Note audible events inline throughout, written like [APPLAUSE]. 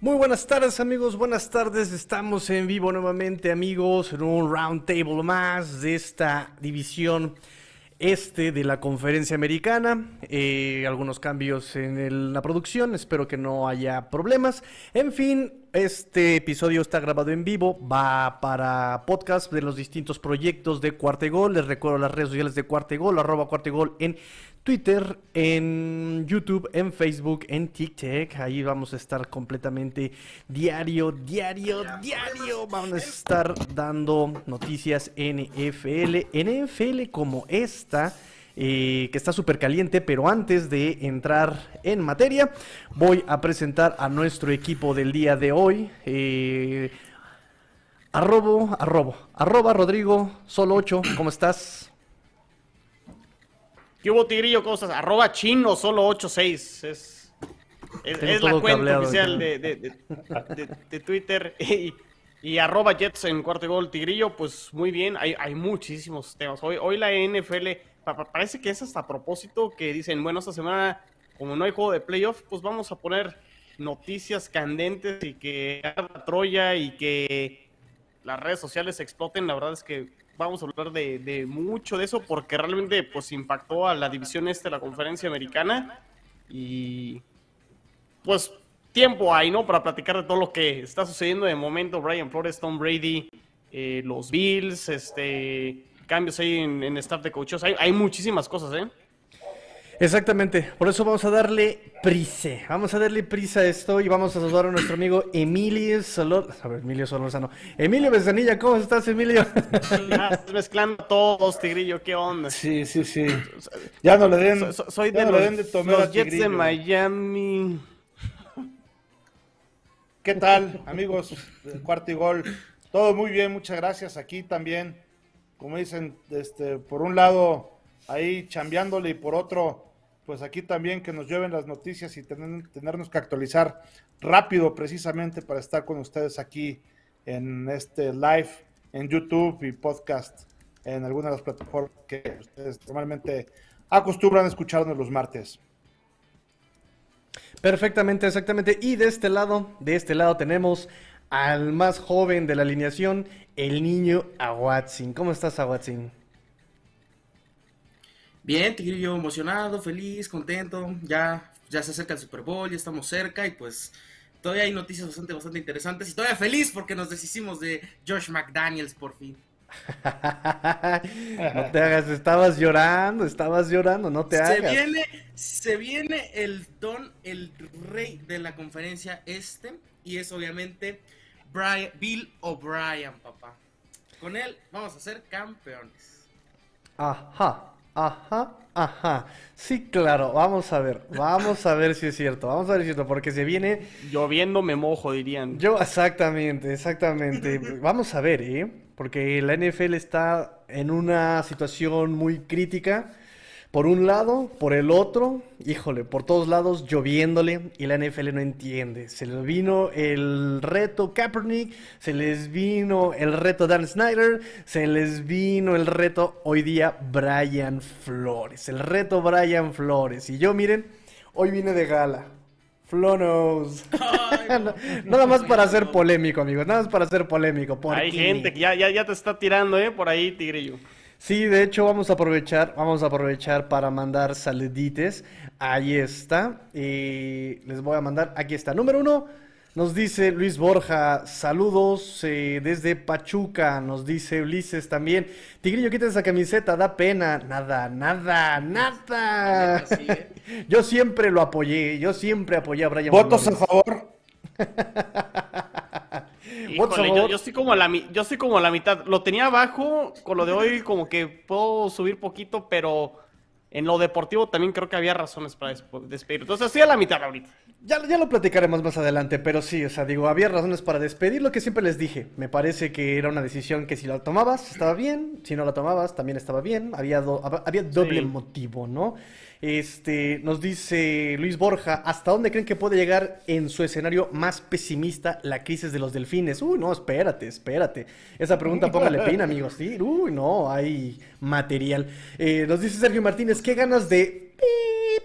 Muy buenas tardes amigos, buenas tardes, estamos en vivo nuevamente amigos en un round table más de esta división este de la conferencia americana, eh, algunos cambios en la producción, espero que no haya problemas, en fin, este episodio está grabado en vivo, va para podcast de los distintos proyectos de Cuartegol, les recuerdo las redes sociales de Cuartegol, arroba Cuartegol en Twitter, en YouTube, en Facebook, en TikTok. Ahí vamos a estar completamente diario, diario, diario. Vamos a estar dando noticias NFL, NFL como esta. Eh, que está súper caliente, pero antes de entrar en materia, voy a presentar a nuestro equipo del día de hoy. Eh, arrobo, arrobo, arroba Rodrigo, solo 8, ¿cómo estás? ¿Qué hubo, Tigrillo? Cosas. Arroba chino solo 86. Es, es, la cuenta oficial de, de, Twitter. [LAUGHS] Y, y, arroba Jets en cuarto gol, Tigrillo. Pues muy bien. Hay, hay muchísimos temas. Hoy, hoy la NFL parece que es hasta a propósito que dicen, bueno, esta semana, como no hay juego de playoff, pues vamos a poner noticias candentes y que haga Troya y que las redes sociales exploten. La verdad es que vamos a hablar de, mucho de eso porque realmente pues impactó a la división este de la conferencia americana y pues tiempo hay, ¿no? Para platicar de todo lo que está sucediendo de momento, Brian Flores, Tom Brady, eh, los Bills, este, cambios ahí en, en staff de coaches, hay, hay muchísimas cosas, ¿eh? Exactamente, por eso vamos a darle prisa, vamos a darle prisa a esto y vamos a saludar a nuestro amigo Emilio Solor, a ver, Emilio Solorzano, Emilio Besanilla, ¿cómo estás Emilio? Estás mezclando todos, Tigrillo, ¿qué onda? Sí, sí, sí, ya no le den, soy de, los, Jets de Miami. ¿Qué tal, amigos? Cuarto y gol, todo muy bien, muchas gracias, aquí también, como dicen, este, por un lado ahí chambeándole y por otro pues aquí también que nos lleven las noticias y tenernos que actualizar rápido precisamente para estar con ustedes aquí en este live en YouTube y podcast en alguna de las plataformas que ustedes normalmente acostumbran a escucharnos los martes. Perfectamente, exactamente. Y de este lado, de este lado tenemos al más joven de la alineación, el niño Aguatzin. ¿Cómo estás, Aguatzin? Bien, Tigrillo emocionado, feliz, contento. Ya, ya se acerca el Super Bowl, ya estamos cerca y pues todavía hay noticias bastante, bastante interesantes. Y todavía feliz porque nos deshicimos de Josh McDaniels por fin. [LAUGHS] no te hagas, estabas llorando, estabas llorando, no te hagas. Se viene, se viene el don, el rey de la conferencia este, y es obviamente Bill O'Brien, papá. Con él vamos a ser campeones. Ajá. Ajá, ajá. Sí, claro. Vamos a ver. Vamos a ver si es cierto. Vamos a ver si es cierto. Porque se viene. Lloviendo me mojo, dirían. Yo, exactamente, exactamente. [LAUGHS] Vamos a ver, ¿eh? Porque la NFL está en una situación muy crítica por un lado, por el otro, híjole, por todos lados lloviéndole y la NFL no entiende. Se les vino el reto Kaepernick, se les vino el reto Dan Snyder, se les vino el reto hoy día Brian Flores. El reto Brian Flores. Y yo, miren, hoy vine de gala. Flonos. [LAUGHS] nada más para ser polémico, amigos. Nada más para ser polémico. Hay gente que ya, ya, ya te está tirando, ¿eh? Por ahí, Tigrillo. Sí, de hecho vamos a aprovechar, vamos a aprovechar para mandar saludites. Ahí está. Y les voy a mandar, aquí está. Número uno, nos dice Luis Borja, saludos eh, desde Pachuca. Nos dice Ulises también. Tigrillo, quita esa camiseta, da pena. Nada, nada, nada. [LAUGHS] Yo siempre lo apoyé, yo siempre apoyé a Brian. ¿Votos a favor? [LAUGHS] yo, estoy como a la, yo estoy como a la mitad. Lo tenía abajo, con lo de hoy como que puedo subir poquito, pero en lo deportivo también creo que había razones para despedir. Entonces estoy a la mitad ahorita. Ya, ya lo platicaremos más adelante, pero sí, o sea, digo, había razones para despedir lo que siempre les dije. Me parece que era una decisión que si la tomabas estaba bien, si no la tomabas también estaba bien. Había, había doble motivo, ¿no? Este, nos dice Luis Borja, ¿hasta dónde creen que puede llegar en su escenario más pesimista la crisis de los delfines? Uy, no, espérate, espérate. Esa pregunta [LAUGHS] póngale pena, amigos. Sí, uy, no, hay material. Eh, nos dice Sergio Martínez, ¿qué ganas de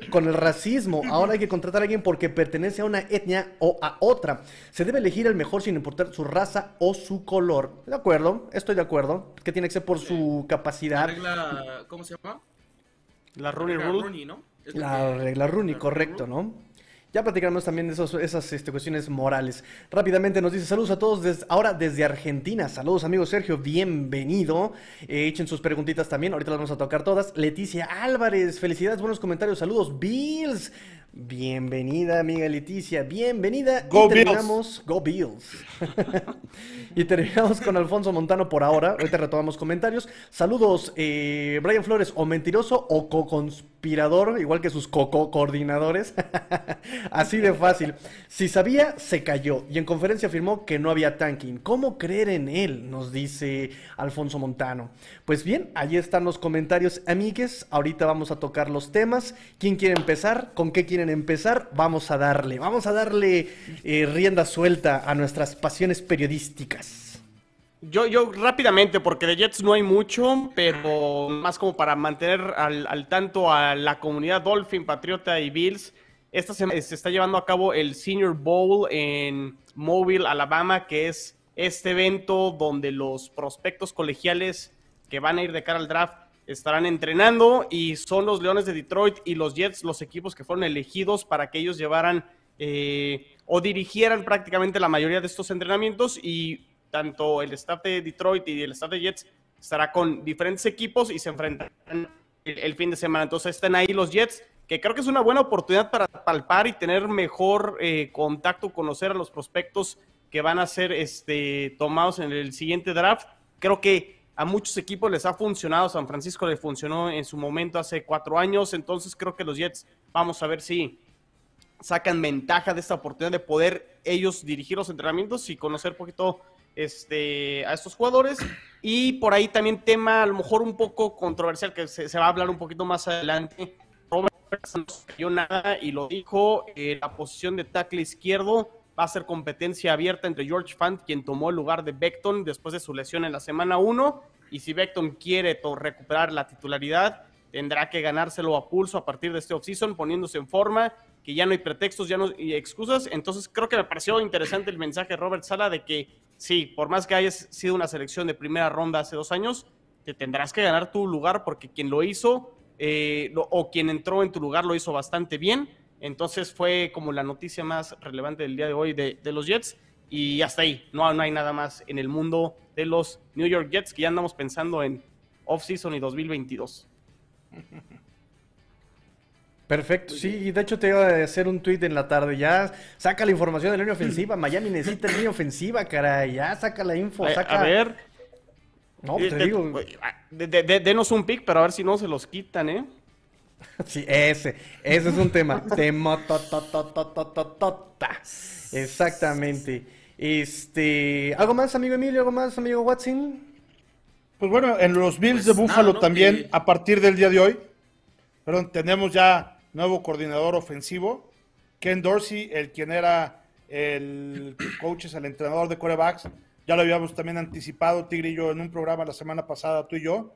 con el racismo. Ahora hay que contratar a alguien porque pertenece a una etnia o a otra. Se debe elegir el mejor sin importar su raza o su color. De acuerdo, estoy de acuerdo. Que tiene que ser por su capacidad. La regla, ¿cómo se llama? La Rooney Rule. ¿no? La regla Rooney, correcto, ¿no? Ya platicaremos también de esos, esas este, cuestiones morales. Rápidamente nos dice saludos a todos ahora desde Argentina. Saludos amigo Sergio, bienvenido. Eh, echen sus preguntitas también, ahorita las vamos a tocar todas. Leticia Álvarez, felicidades, buenos comentarios, saludos. Bills, Bienvenida, amiga Leticia, bienvenida. Go y terminamos, Bills. Go Bills. [LAUGHS] y terminamos con Alfonso Montano por ahora. Ahorita retomamos comentarios. Saludos, eh, Brian Flores, o mentiroso o co-conspirador, igual que sus co-coordinadores. [LAUGHS] Así de fácil. Si sabía, se cayó. Y en conferencia afirmó que no había tanking. ¿Cómo creer en él? Nos dice Alfonso Montano. Pues bien, ahí están los comentarios, amigues. Ahorita vamos a tocar los temas. ¿Quién quiere empezar? ¿Con qué quieren empezar, vamos a darle, vamos a darle eh, rienda suelta a nuestras pasiones periodísticas. Yo, yo rápidamente, porque de Jets no hay mucho, pero más como para mantener al, tanto a la comunidad Dolphin, Patriota y Bills. Esta semana se está llevando a cabo el Senior Bowl en Mobile, Alabama, que es este evento donde los prospectos colegiales que van a ir de cara al draft estarán entrenando y son los Leones de Detroit y los Jets los equipos que fueron elegidos para que ellos llevaran eh, o dirigieran prácticamente la mayoría de estos entrenamientos y tanto el staff de Detroit y el staff de Jets estará con diferentes equipos y se enfrentarán el, fin de semana. Entonces están ahí los Jets, que creo que es una buena oportunidad para palpar y tener mejor eh, contacto, conocer a los prospectos que van a ser este, tomados en el siguiente draft. Creo que a muchos equipos les ha funcionado, San Francisco le funcionó en su momento hace cuatro años, entonces creo que los Jets vamos a ver si sacan ventaja de esta oportunidad de poder ellos dirigir los entrenamientos y conocer un poquito este, a estos jugadores. Y por ahí también tema a lo mejor un poco controversial que se, va a hablar un poquito más adelante. Robert no cayó nada y lo dijo, eh, la posición de tackle izquierdo va a ser competencia abierta entre George Fant, quien tomó el lugar de Beckton después de su lesión en la semana 1, y si Beckton quiere recuperar la titularidad, tendrá que ganárselo a pulso a partir de este offseason, poniéndose en forma, que ya no hay pretextos, ya no hay excusas. Entonces creo que me pareció interesante el mensaje de Robert Sala de que sí, por más que hayas sido una selección de primera ronda hace dos años, te tendrás que ganar tu lugar porque quien lo hizo eh, o quien entró en tu lugar lo hizo bastante bien entonces fue como la noticia más relevante del día de hoy de, los Jets. Y hasta ahí, no, no hay nada más en el mundo de los New York Jets que ya andamos pensando en off-season y 2022. [LAUGHS] Perfecto, sí, de hecho te iba a hacer un tweet en la tarde, ya saca la información de la línea ofensiva, Miami necesita la línea ofensiva, caray, ya saca la info, saca... A ver... No, te digo... denos un pick, pero a ver si no se los quitan, ¿eh? [LAUGHS] Sí, ese, ese es un tema. [LAUGHS] tema Exactamente. Este, ¿algo más, amigo Emilio? ¿Algo más, amigo Watson? Pues bueno, en los Bills de pues Buffalo también, a partir del día de hoy, perdón, tenemos ya nuevo coordinador ofensivo, Ken Dorsey, el quien era el coach, es el entrenador de corebacks. Ya lo habíamos también anticipado, Tigre y yo, en un programa la semana pasada, tú y yo.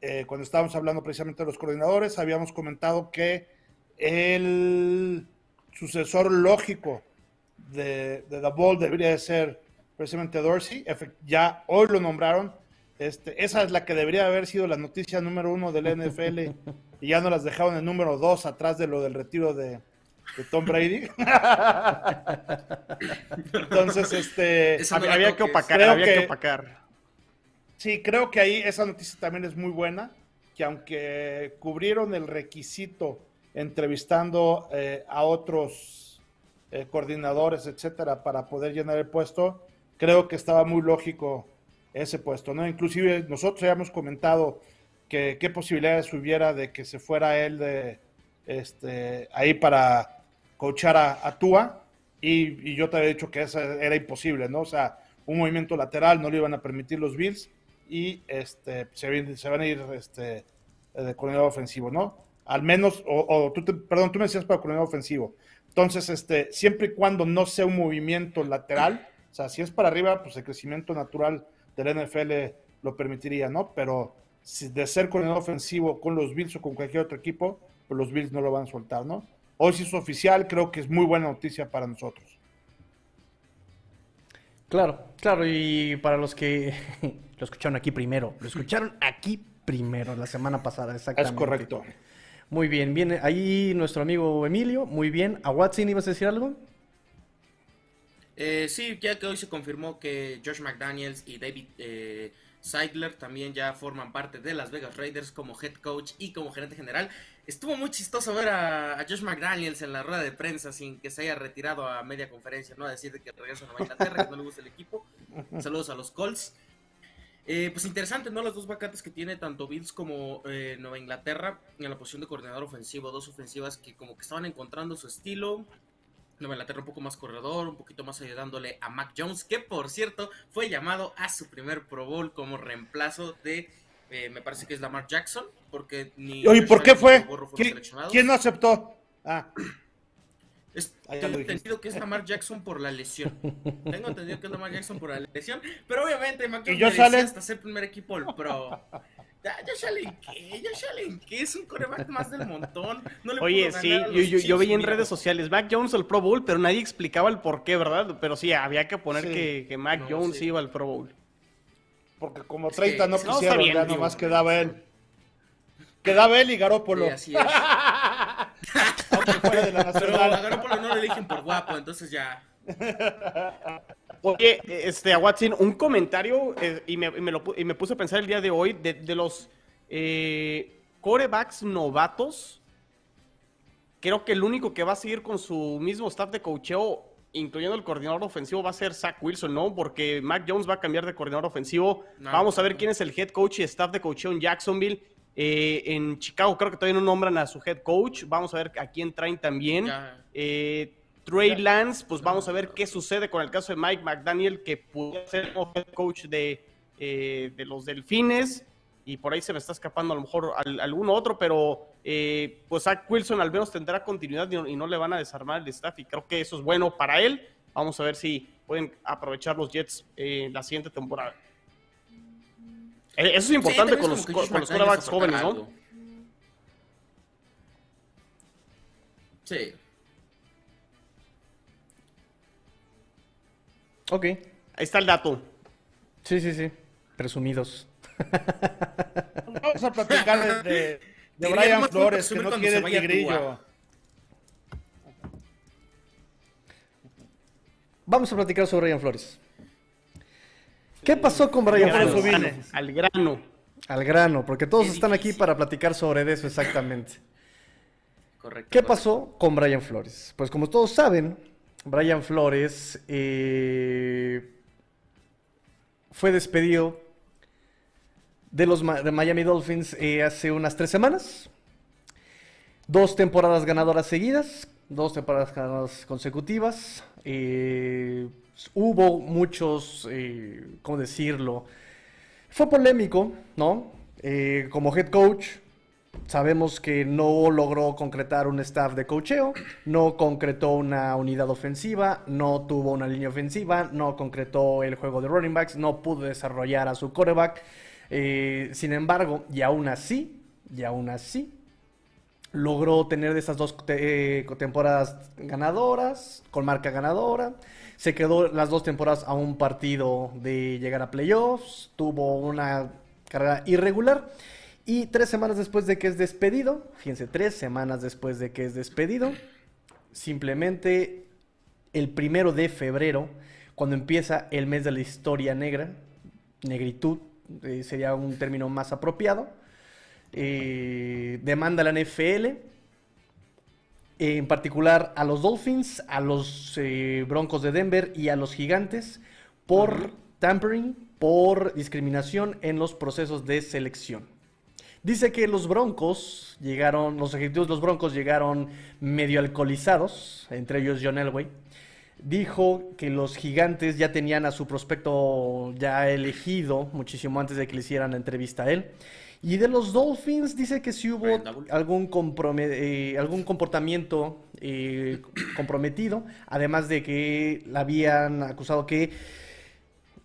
Eh, cuando estábamos hablando precisamente de los coordinadores, habíamos comentado que el sucesor lógico de, de The Ball debería de ser precisamente Dorsey. Ya hoy lo nombraron. Este, esa es la que debería haber sido la noticia número uno del NFL [LAUGHS] y ya no las dejaron en número dos atrás de lo del retiro de, Tom Brady. [LAUGHS] Entonces, este, había, que opacar, había que opacar. Sí, creo que ahí esa noticia también es muy buena, que aunque cubrieron el requisito entrevistando eh, a otros eh, coordinadores, etcétera, para poder llenar el puesto, creo que estaba muy lógico ese puesto, ¿no? Inclusive nosotros ya hemos comentado que qué posibilidades hubiera de que se fuera él de este ahí para coachar a, a Tua y, y, yo te había dicho que eso era imposible, ¿no? O sea, un movimiento lateral no le iban a permitir los Bills y este, se, se van a ir este, de coordinador ofensivo, ¿no? Al menos, o, tú perdón, tú me decías para coordinador ofensivo. Entonces, este, siempre y cuando no sea un movimiento lateral, o sea, si es para arriba, pues el crecimiento natural del NFL lo permitiría, ¿no? Pero si de ser coordinador ofensivo con los Bills o con cualquier otro equipo, pues los Bills no lo van a soltar, ¿no? Hoy sí es oficial, creo que es muy buena noticia para nosotros. Claro, claro, y para los que [LAUGHS] lo escucharon aquí primero, lo escucharon aquí primero, la semana pasada, exactamente. Es correcto. Muy bien, viene ahí nuestro amigo Emilio, muy bien. ¿A Watson ibas a decir algo? Eh, sí, ya que hoy se confirmó que Josh McDaniels y David eh, Seidler también ya forman parte de Las Vegas Raiders como head coach y como gerente general. Estuvo muy chistoso ver a, Josh McDaniels en la rueda de prensa sin que se haya retirado a media conferencia, ¿no? A decir que regresa a Nueva Inglaterra, que no le gusta el equipo. Saludos a los Colts. Eh, pues interesante, ¿no? Las dos vacantes que tiene tanto Bills como eh, Nueva Inglaterra en la posición de coordinador ofensivo, dos ofensivas que como que estaban encontrando su estilo. Nueva Inglaterra un poco más corredor, un poquito más ayudándole a Mac Jones, que por cierto fue llamado a su primer Pro Bowl como reemplazo de, eh, me parece que es Lamar Jackson, porque ni... Oye, ¿por qué fue? ¿Quién, no aceptó? Ah. tengo entendido que es Lamar Jackson por la lesión. Tengo entendido que es Lamar Jackson por la lesión. Pero obviamente Mac Jones hasta ser primer equipo el pro. Ya, ya Allen, ¿qué? Ya Allen, ¿qué? Es un coreback más del montón. Oye, sí, yo, yo, yo veía en redes sociales Mac Jones al Pro Bowl, pero nadie explicaba el por qué, ¿verdad? Pero sí, había que poner que, que, Mac Jones iba al Pro Bowl. Porque como 30 no quisieron, no, bien, ya nomás quedaba él. Quedaba él y Garópolo. Sí, así es. [LAUGHS] Pero a Garópolo no le eligen por guapo, entonces ya. [LAUGHS] Oye, este, a Watson, un comentario, eh, y, me, me puse a pensar el día de hoy, de, los eh, corebacks novatos, creo que el único que va a seguir con su mismo staff de coacheo, incluyendo el coordinador ofensivo, va a ser Zach Wilson, ¿no? Porque Mac Jones va a cambiar de coordinador ofensivo. Vamos a ver quién es el head coach y staff de coacheo en Jacksonville. Eh, en Chicago creo que todavía no nombran a su head coach. Vamos a ver a quién traen también. Eh, Trey Lance, pues vamos a ver qué sucede con el caso de Mike McDaniel, que puede ser el head coach de, eh, de, los Delfines. Y por ahí se me está escapando a lo mejor alguno otro, pero eh, pues Zach Wilson al menos tendrá continuidad y no, le van a desarmar el staff. Y creo que eso es bueno para él. Vamos a ver si pueden aprovechar los Jets eh, la siguiente temporada. Eso es importante con, los, con los quarterbacks jóvenes, ¿no? Sí. Ok. Ahí está el dato. Sí, sí, sí. Presumidos. [LAUGHS] Vamos a platicar de, de, Brian Flores, que no quiere el tigrillo. Vamos a platicar sobre Brian Flores. ¿Qué pasó con Brian Flores? Al grano. Al grano, porque todos están aquí para platicar sobre eso exactamente. Correcto. ¿Qué pasó con Brian Flores? Pues como todos saben, Brian Flores eh, fue despedido de los de Miami Dolphins eh, hace unas tres semanas. Dos temporadas ganadoras seguidas, dos temporadas ganadoras consecutivas. Eh, hubo muchos, ¿cómo decirlo? Fue polémico, ¿no? como head coach, Sabemos que no logró concretar un staff de cocheo, no concretó una unidad ofensiva, no tuvo una línea ofensiva, no concretó el juego de running backs, no pudo desarrollar a su quarterback. Eh, sin embargo, y aún así, y aún así, logró tener de esas dos eh, temporadas ganadoras, con marca ganadora. Se quedó las dos temporadas a un partido de llegar a playoffs, tuvo una carrera irregular. Y tres semanas después de que es despedido, fíjense, tres semanas después de que es despedido, simplemente el primero de febrero, cuando empieza el mes de la historia negra, negritud eh, sería un término más apropiado, eh, demanda la NFL, en particular a los Dolphins, a los eh, Broncos de Denver y a los Gigantes por tampering, por discriminación en los procesos de selección. Dice que los Broncos llegaron, los ejecutivos de los Broncos llegaron medio alcoholizados, entre ellos John Elway. Dijo que los gigantes ya tenían a su prospecto ya elegido muchísimo antes de que le hicieran la entrevista a él. Y de los Dolphins dice que si hubo algún, eh, algún comportamiento eh, comprometido, además de que la habían acusado que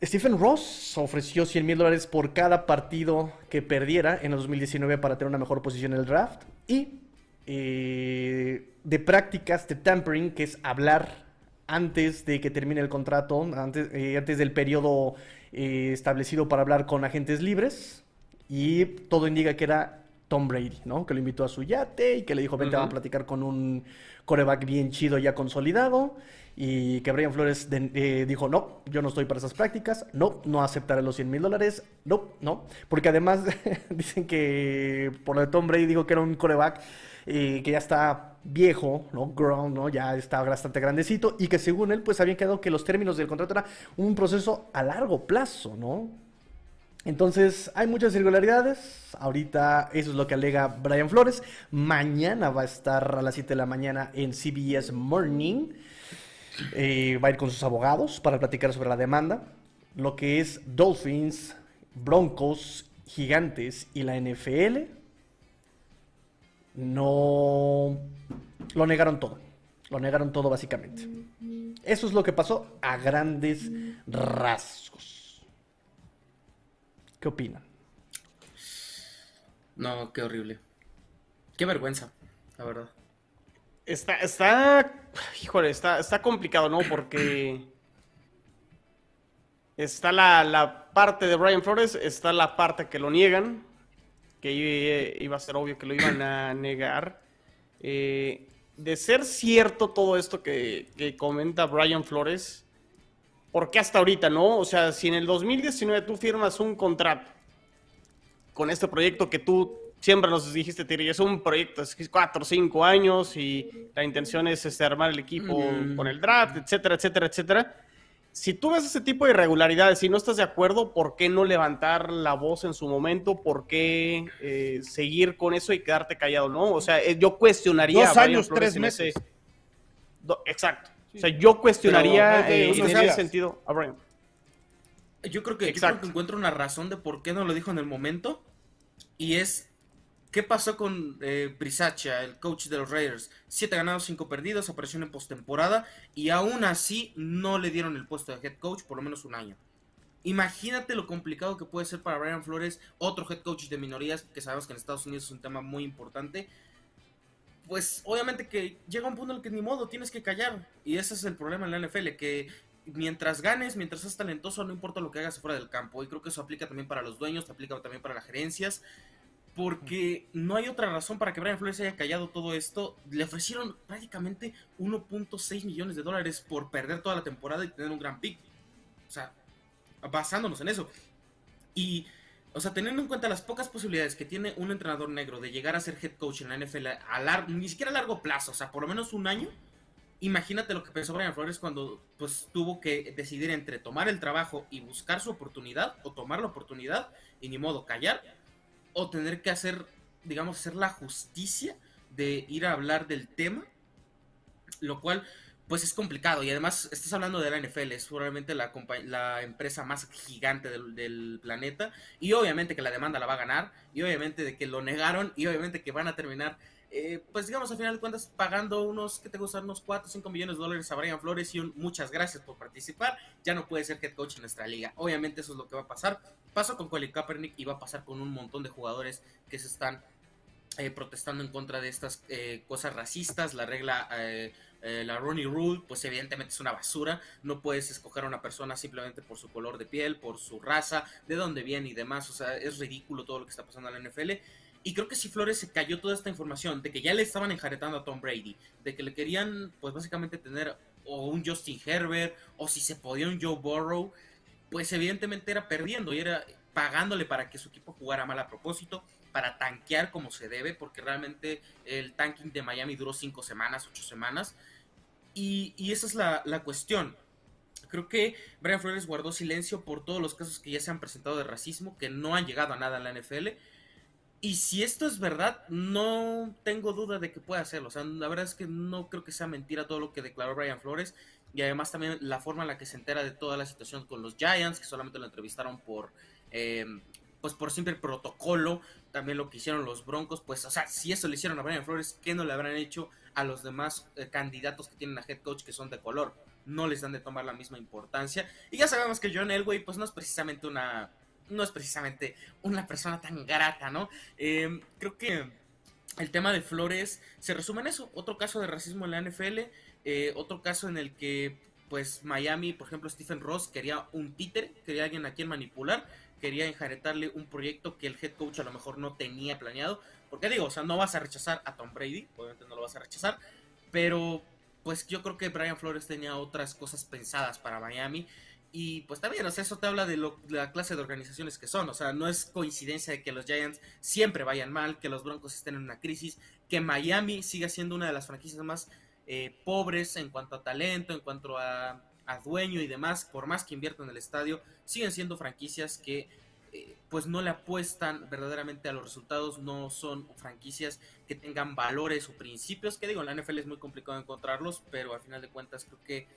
Stephen Ross ofreció 100 mil dólares por cada partido que perdiera en el 2019 para tener una mejor posición en el draft. Y eh, de prácticas de tampering, que es hablar antes de que termine el contrato, antes, eh, del periodo eh, establecido para hablar con agentes libres. Y todo indica que era Tom Brady, ¿no? Que lo invitó a su yate y que le dijo, vente a platicar con un coreback bien chido ya consolidado. Y que Brian Flores eh, dijo, no, yo no estoy para esas prácticas, no, no aceptaré los 100 mil dólares, no, no. Porque además [LAUGHS] dicen que por lo de Tom Brady dijo que era un coreback que ya está viejo, ¿no? Ground, ¿no? Ya está bastante grandecito y que según él, pues habían quedado que los términos del contrato era un proceso a largo plazo, ¿no? Entonces, hay muchas irregularidades. Ahorita eso es lo que alega Brian Flores. Mañana va a estar a las 7 de la mañana en CBS Morning. Eh, va a ir con sus abogados para platicar sobre la demanda. Lo que es Dolphins, Broncos, Gigantes y la NFL no lo negaron todo. Lo negaron todo básicamente. Eso es lo que pasó a grandes rasgos. ¿Qué opinan? No, qué horrible. Qué vergüenza, la verdad. Está, está, híjole, está, está complicado, ¿no? Porque está la, la parte de Brian Flores, está la parte que lo niegan, que iba a ser obvio que lo iban a negar. Eh, de ser cierto todo esto que, comenta Brian Flores, ¿por qué hasta ahorita, no? O sea, si en el 2019 tú firmas un contrato con este proyecto que tú siempre nos dijiste, Tiri, es un proyecto de 4 o 5 años y la intención es este, armar el equipo con el draft, etcétera, etcétera, etcétera si tú ves ese tipo de irregularidades y no estás de acuerdo, ¿por qué no levantar la voz en su momento? ¿Por qué eh, seguir con eso y quedarte callado? No, o sea, eh, yo cuestionaría. Dos años, tres meses. exacto. O sea, yo cuestionaría eh, en ese sentido a Brian. Yo creo, que, yo creo que encuentro una razón de por qué no lo dijo en el momento. Y es ¿Qué pasó con eh, Brisacha, el coach de los Raiders? Siete ganados, cinco perdidos, apareció en postemporada y aún así no le dieron el puesto de head coach por lo menos un año. Imagínate lo complicado que puede ser para Brian Flores, otro head coach de minorías, que sabemos que en Estados Unidos es un tema muy importante. Pues obviamente que llega un punto en el que ni modo, tienes que callar. Y ese es el problema en la NFL, que mientras ganes, mientras seas talentoso, no importa lo que hagas fuera del campo. Y creo que eso aplica también para los dueños, aplica también para las gerencias porque no hay otra razón para que Brian Flores haya callado todo esto. Le ofrecieron prácticamente 1.6 millones de dólares por perder toda la temporada y tener un gran pick. O sea, basándonos en eso. Y, o sea, teniendo en cuenta las pocas posibilidades que tiene un entrenador negro de llegar a ser head coach en la NFL a largo, ni siquiera a largo plazo, o sea, por lo menos un año. Imagínate lo que pensó Brian Flores cuando pues tuvo que decidir entre tomar el trabajo y buscar su oportunidad o tomar la oportunidad y ni modo callar o tener que hacer, digamos, hacer la justicia de ir a hablar del tema, lo cual pues es complicado y además estás hablando de la NFL, es probablemente la, la empresa más gigante del, planeta y obviamente que la demanda la va a ganar y obviamente de que lo negaron y obviamente que van a terminar eh, pues digamos, al final de cuentas, pagando unos, que te gustan? Unos 4 o 5 millones de dólares a Brian Flores y un muchas gracias por participar, ya no puede ser head coach en nuestra liga. Obviamente eso es lo que va a pasar. Pasó con Colin Kaepernick y va a pasar con un montón de jugadores que se están eh, protestando en contra de estas eh, cosas racistas, la regla... la Ronnie Rule, pues evidentemente es una basura. No puedes escoger a una persona simplemente por su color de piel, por su raza, de dónde viene y demás. O sea, es ridículo todo lo que está pasando en la NFL. Y creo que si Flores se cayó toda esta información de que ya le estaban enjaretando a Tom Brady, de que le querían, pues básicamente tener o un Justin Herbert, o si se podía un Joe Burrow, pues evidentemente era perdiendo y era pagándole para que su equipo jugara mal a propósito, para tanquear como se debe, porque realmente el tanking de Miami duró cinco semanas, ocho semanas. Y, esa es la, la cuestión. Creo que Brian Flores guardó silencio por todos los casos que ya se han presentado de racismo, que no han llegado a nada en la NFL y si esto es verdad, no tengo duda de que pueda hacerlo. O sea, la verdad es que no creo que sea mentira todo lo que declaró Brian Flores. Y además también la forma en la que se entera de toda la situación con los Giants, que solamente lo entrevistaron por, eh, pues por simple protocolo. También lo que hicieron los Broncos. Pues, o sea, si eso le hicieron a Brian Flores, ¿qué no le habrán hecho a los demás eh, candidatos que tienen a head coach que son de color? No les dan de tomar la misma importancia. Y ya sabemos que John Elway, pues no es precisamente una no es precisamente una persona tan grata, ¿no? Em, creo que el tema de Flores se resume en eso. Otro caso de racismo en la NFL, eh, otro caso en el que, pues, Miami, por ejemplo, Stephen Ross quería un títere, quería alguien a quien manipular, quería enjaretarle un proyecto que el head coach a lo mejor no tenía planeado. Porque digo, o sea, no vas a rechazar a Tom Brady, obviamente no lo vas a rechazar, pero pues yo creo que Brian Flores tenía otras cosas pensadas para Miami. Y pues también, o sea, eso te habla de, la clase de organizaciones que son. O sea, no es coincidencia de que los Giants siempre vayan mal, que los Broncos estén en una crisis, que Miami siga siendo una de las franquicias más eh, pobres en cuanto a talento, en cuanto a, a, dueño y demás. Por más que inviertan en el estadio, siguen siendo franquicias que eh, pues no le apuestan verdaderamente a los resultados, no son franquicias que tengan valores o principios, que digo, en la NFL es muy complicado encontrarlos, pero al final de cuentas creo que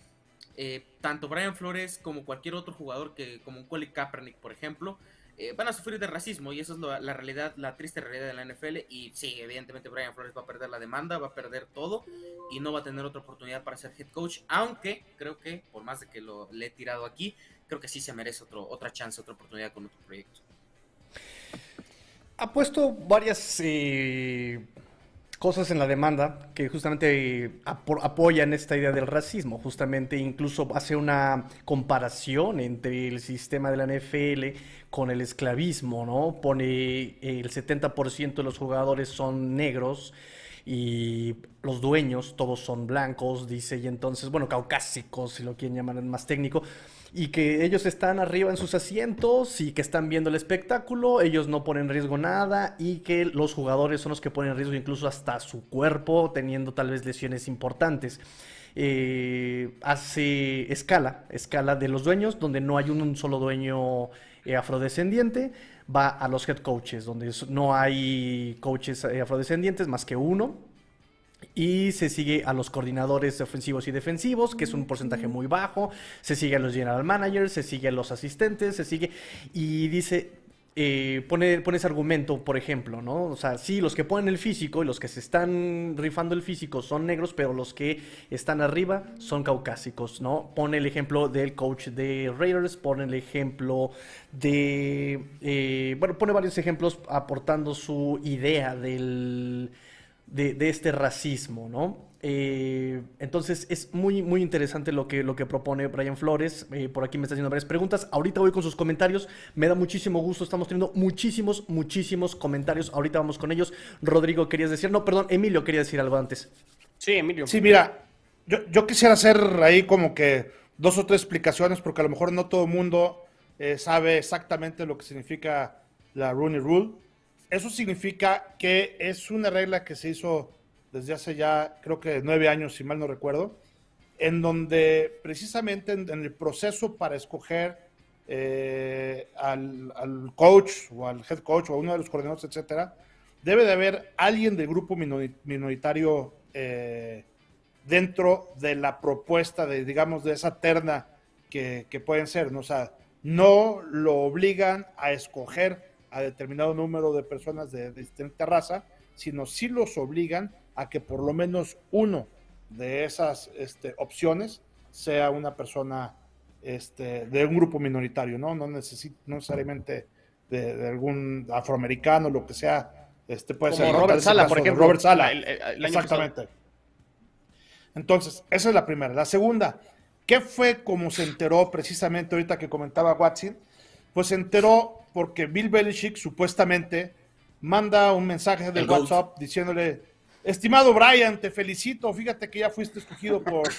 eh, tanto Brian Flores como cualquier otro jugador, que como un Colin Kaepernick, por ejemplo, eh, van a sufrir de racismo y eso es la realidad, la triste realidad de la NFL. Y sí, evidentemente Brian Flores va a perder la demanda, va a perder todo y no va a tener otra oportunidad para ser head coach. Aunque creo que, por más de que lo he tirado aquí, creo que sí se merece otro, otra chance, otra oportunidad con otro proyecto. Ha puesto varias eh, cosas en la demanda que justamente apoyan esta idea del racismo. Justamente incluso hace una comparación entre el sistema de la NFL con el esclavismo, ¿no? Pone el 70% de los jugadores son negros y los dueños todos son blancos, dice, y entonces, bueno, caucásicos, si lo quieren llamar más técnico y que ellos están arriba en sus asientos y que están viendo el espectáculo, ellos no ponen en riesgo nada y que los jugadores son los que ponen en riesgo incluso hasta su cuerpo, teniendo tal vez lesiones importantes. Eh, hace escala, escala de los dueños, donde no hay un, solo dueño eh, afrodescendiente, va a los head coaches, donde no hay coaches eh, afrodescendientes más que uno, y se sigue a los coordinadores ofensivos y defensivos, que es un porcentaje muy bajo. Se sigue a los general managers, se sigue a los asistentes, se sigue. Y dice, eh, pone, pone, ese argumento, por ejemplo, ¿no? O sea, sí, los que ponen el físico y los que se están rifando el físico son negros, pero los que están arriba son caucásicos, ¿no? Pone el ejemplo del coach de Raiders, pone el ejemplo de. Eh, bueno, pone varios ejemplos aportando su idea del de, este racismo, ¿no? Eh, entonces es muy, muy interesante lo que, lo que propone Brian Flores. Eh, por aquí me está haciendo varias preguntas. Ahorita voy con sus comentarios. Me da muchísimo gusto. Estamos teniendo muchísimos, muchísimos comentarios. Ahorita vamos con ellos. Rodrigo, ¿querías decir? No, perdón, Emilio quería decir algo antes. Sí, Emilio. Sí, mira, yo, yo quisiera hacer ahí como que dos o tres explicaciones porque a lo mejor no todo el mundo eh, sabe exactamente lo que significa la Rooney Rule. Eso significa que es una regla que se hizo desde hace ya, creo que nueve años, si mal no recuerdo, en donde precisamente en, el proceso para escoger eh, al, coach o al head coach o a uno de los coordinadores, etcétera, debe de haber alguien del grupo minoritario eh, dentro de la propuesta de, digamos, de esa terna que, que pueden ser, ¿no? O sea, no lo obligan a escoger a determinado número de personas de, distinta raza, sino sí los obligan a que por lo menos uno de esas este, opciones sea una persona este, de un grupo minoritario, ¿no? No, necesariamente de, algún afroamericano, lo que sea. Este puede ser Robert Sala, por ejemplo. Robert Sala, exactamente. Entonces, esa es la primera. La segunda, ¿qué fue como se enteró precisamente ahorita que comentaba Watson? Pues se enteró porque Bill Belichick supuestamente manda un mensaje del WhatsApp diciéndole, estimado Brian, te felicito, fíjate que ya fuiste escogido por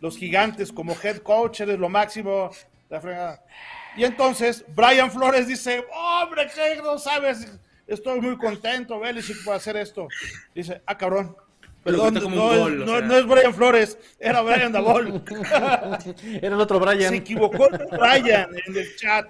los gigantes como head coach, eres lo máximo. Y entonces Brian Flores dice, hombre, que no sabes, estoy muy contento, Belichick, por hacer esto. Dice, ah, cabrón, Perdón, no, no, es Brian Flores, era Brian Dabol. [LAUGHS] era el otro Brian. Se equivocó Brian en el chat.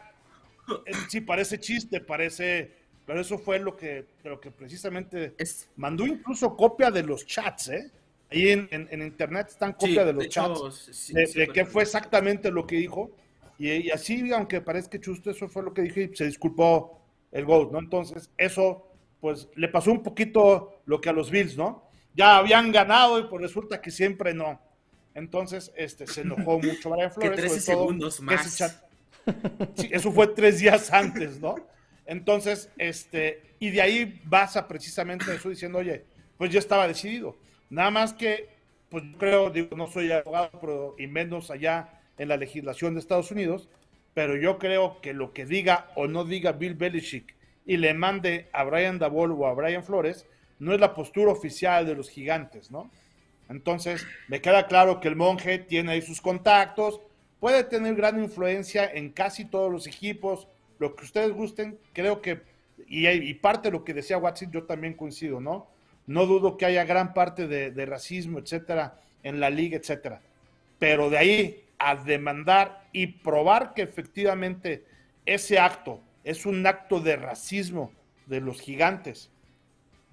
Sí, parece chiste, parece. Pero eso fue lo que, lo que precisamente mandó incluso copia de los chats, ¿eh? Ahí en, internet están copia de los chats de, qué fue exactamente lo que dijo. Y, así, aunque parezca chusto, eso fue lo que dije y se disculpó el GOAT, ¿no? Entonces, eso, pues, le pasó un poquito lo que a los Bills, ¿no? Ya habían ganado y pues resulta que siempre no. Entonces, este, se enojó [LAUGHS] mucho Brian Flores. Que 13 segundos más. Eso fue tres días antes, ¿no? Entonces, este, y de ahí basa precisamente eso diciendo, oye, pues ya estaba decidido. Nada más que, pues creo, digo, no soy abogado, pero y menos allá en la legislación de Estados Unidos, pero yo creo que lo que diga o no diga Bill Belichick y le mande a Brian Dabol o a Brian Flores, no es la postura oficial de los gigantes, ¿no? Entonces, me queda claro que el monje tiene ahí sus contactos, puede tener gran influencia en casi todos los equipos, lo que ustedes gusten, creo que, y, parte de lo que decía Watson, yo también coincido, ¿no? No dudo que haya gran parte de, racismo, etcétera, en la liga, etcétera. Pero de ahí a demandar y probar que efectivamente ese acto es un acto de racismo de los gigantes,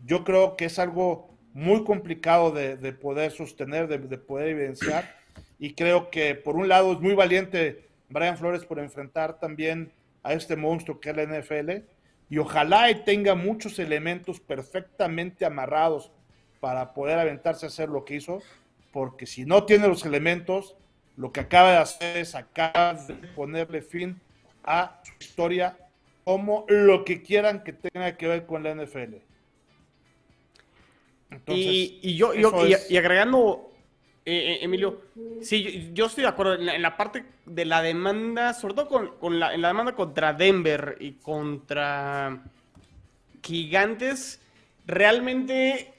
yo creo que es algo muy complicado de, poder sostener, de, de, poder evidenciar. Y creo que por un lado es muy valiente Brian Flores por enfrentar también a este monstruo que es la NFL. Y ojalá tenga muchos elementos perfectamente amarrados para poder aventarse a hacer lo que hizo. Porque si no tiene los elementos, lo que acaba de hacer es acabar de ponerle fin a su historia como lo que quieran que tenga que ver con la NFL. y, yo, y, agregando, eh, eh, Emilio, sí, yo, estoy de acuerdo en la, parte de la demanda, sobre todo con, la, en la demanda contra Denver y contra Gigantes, realmente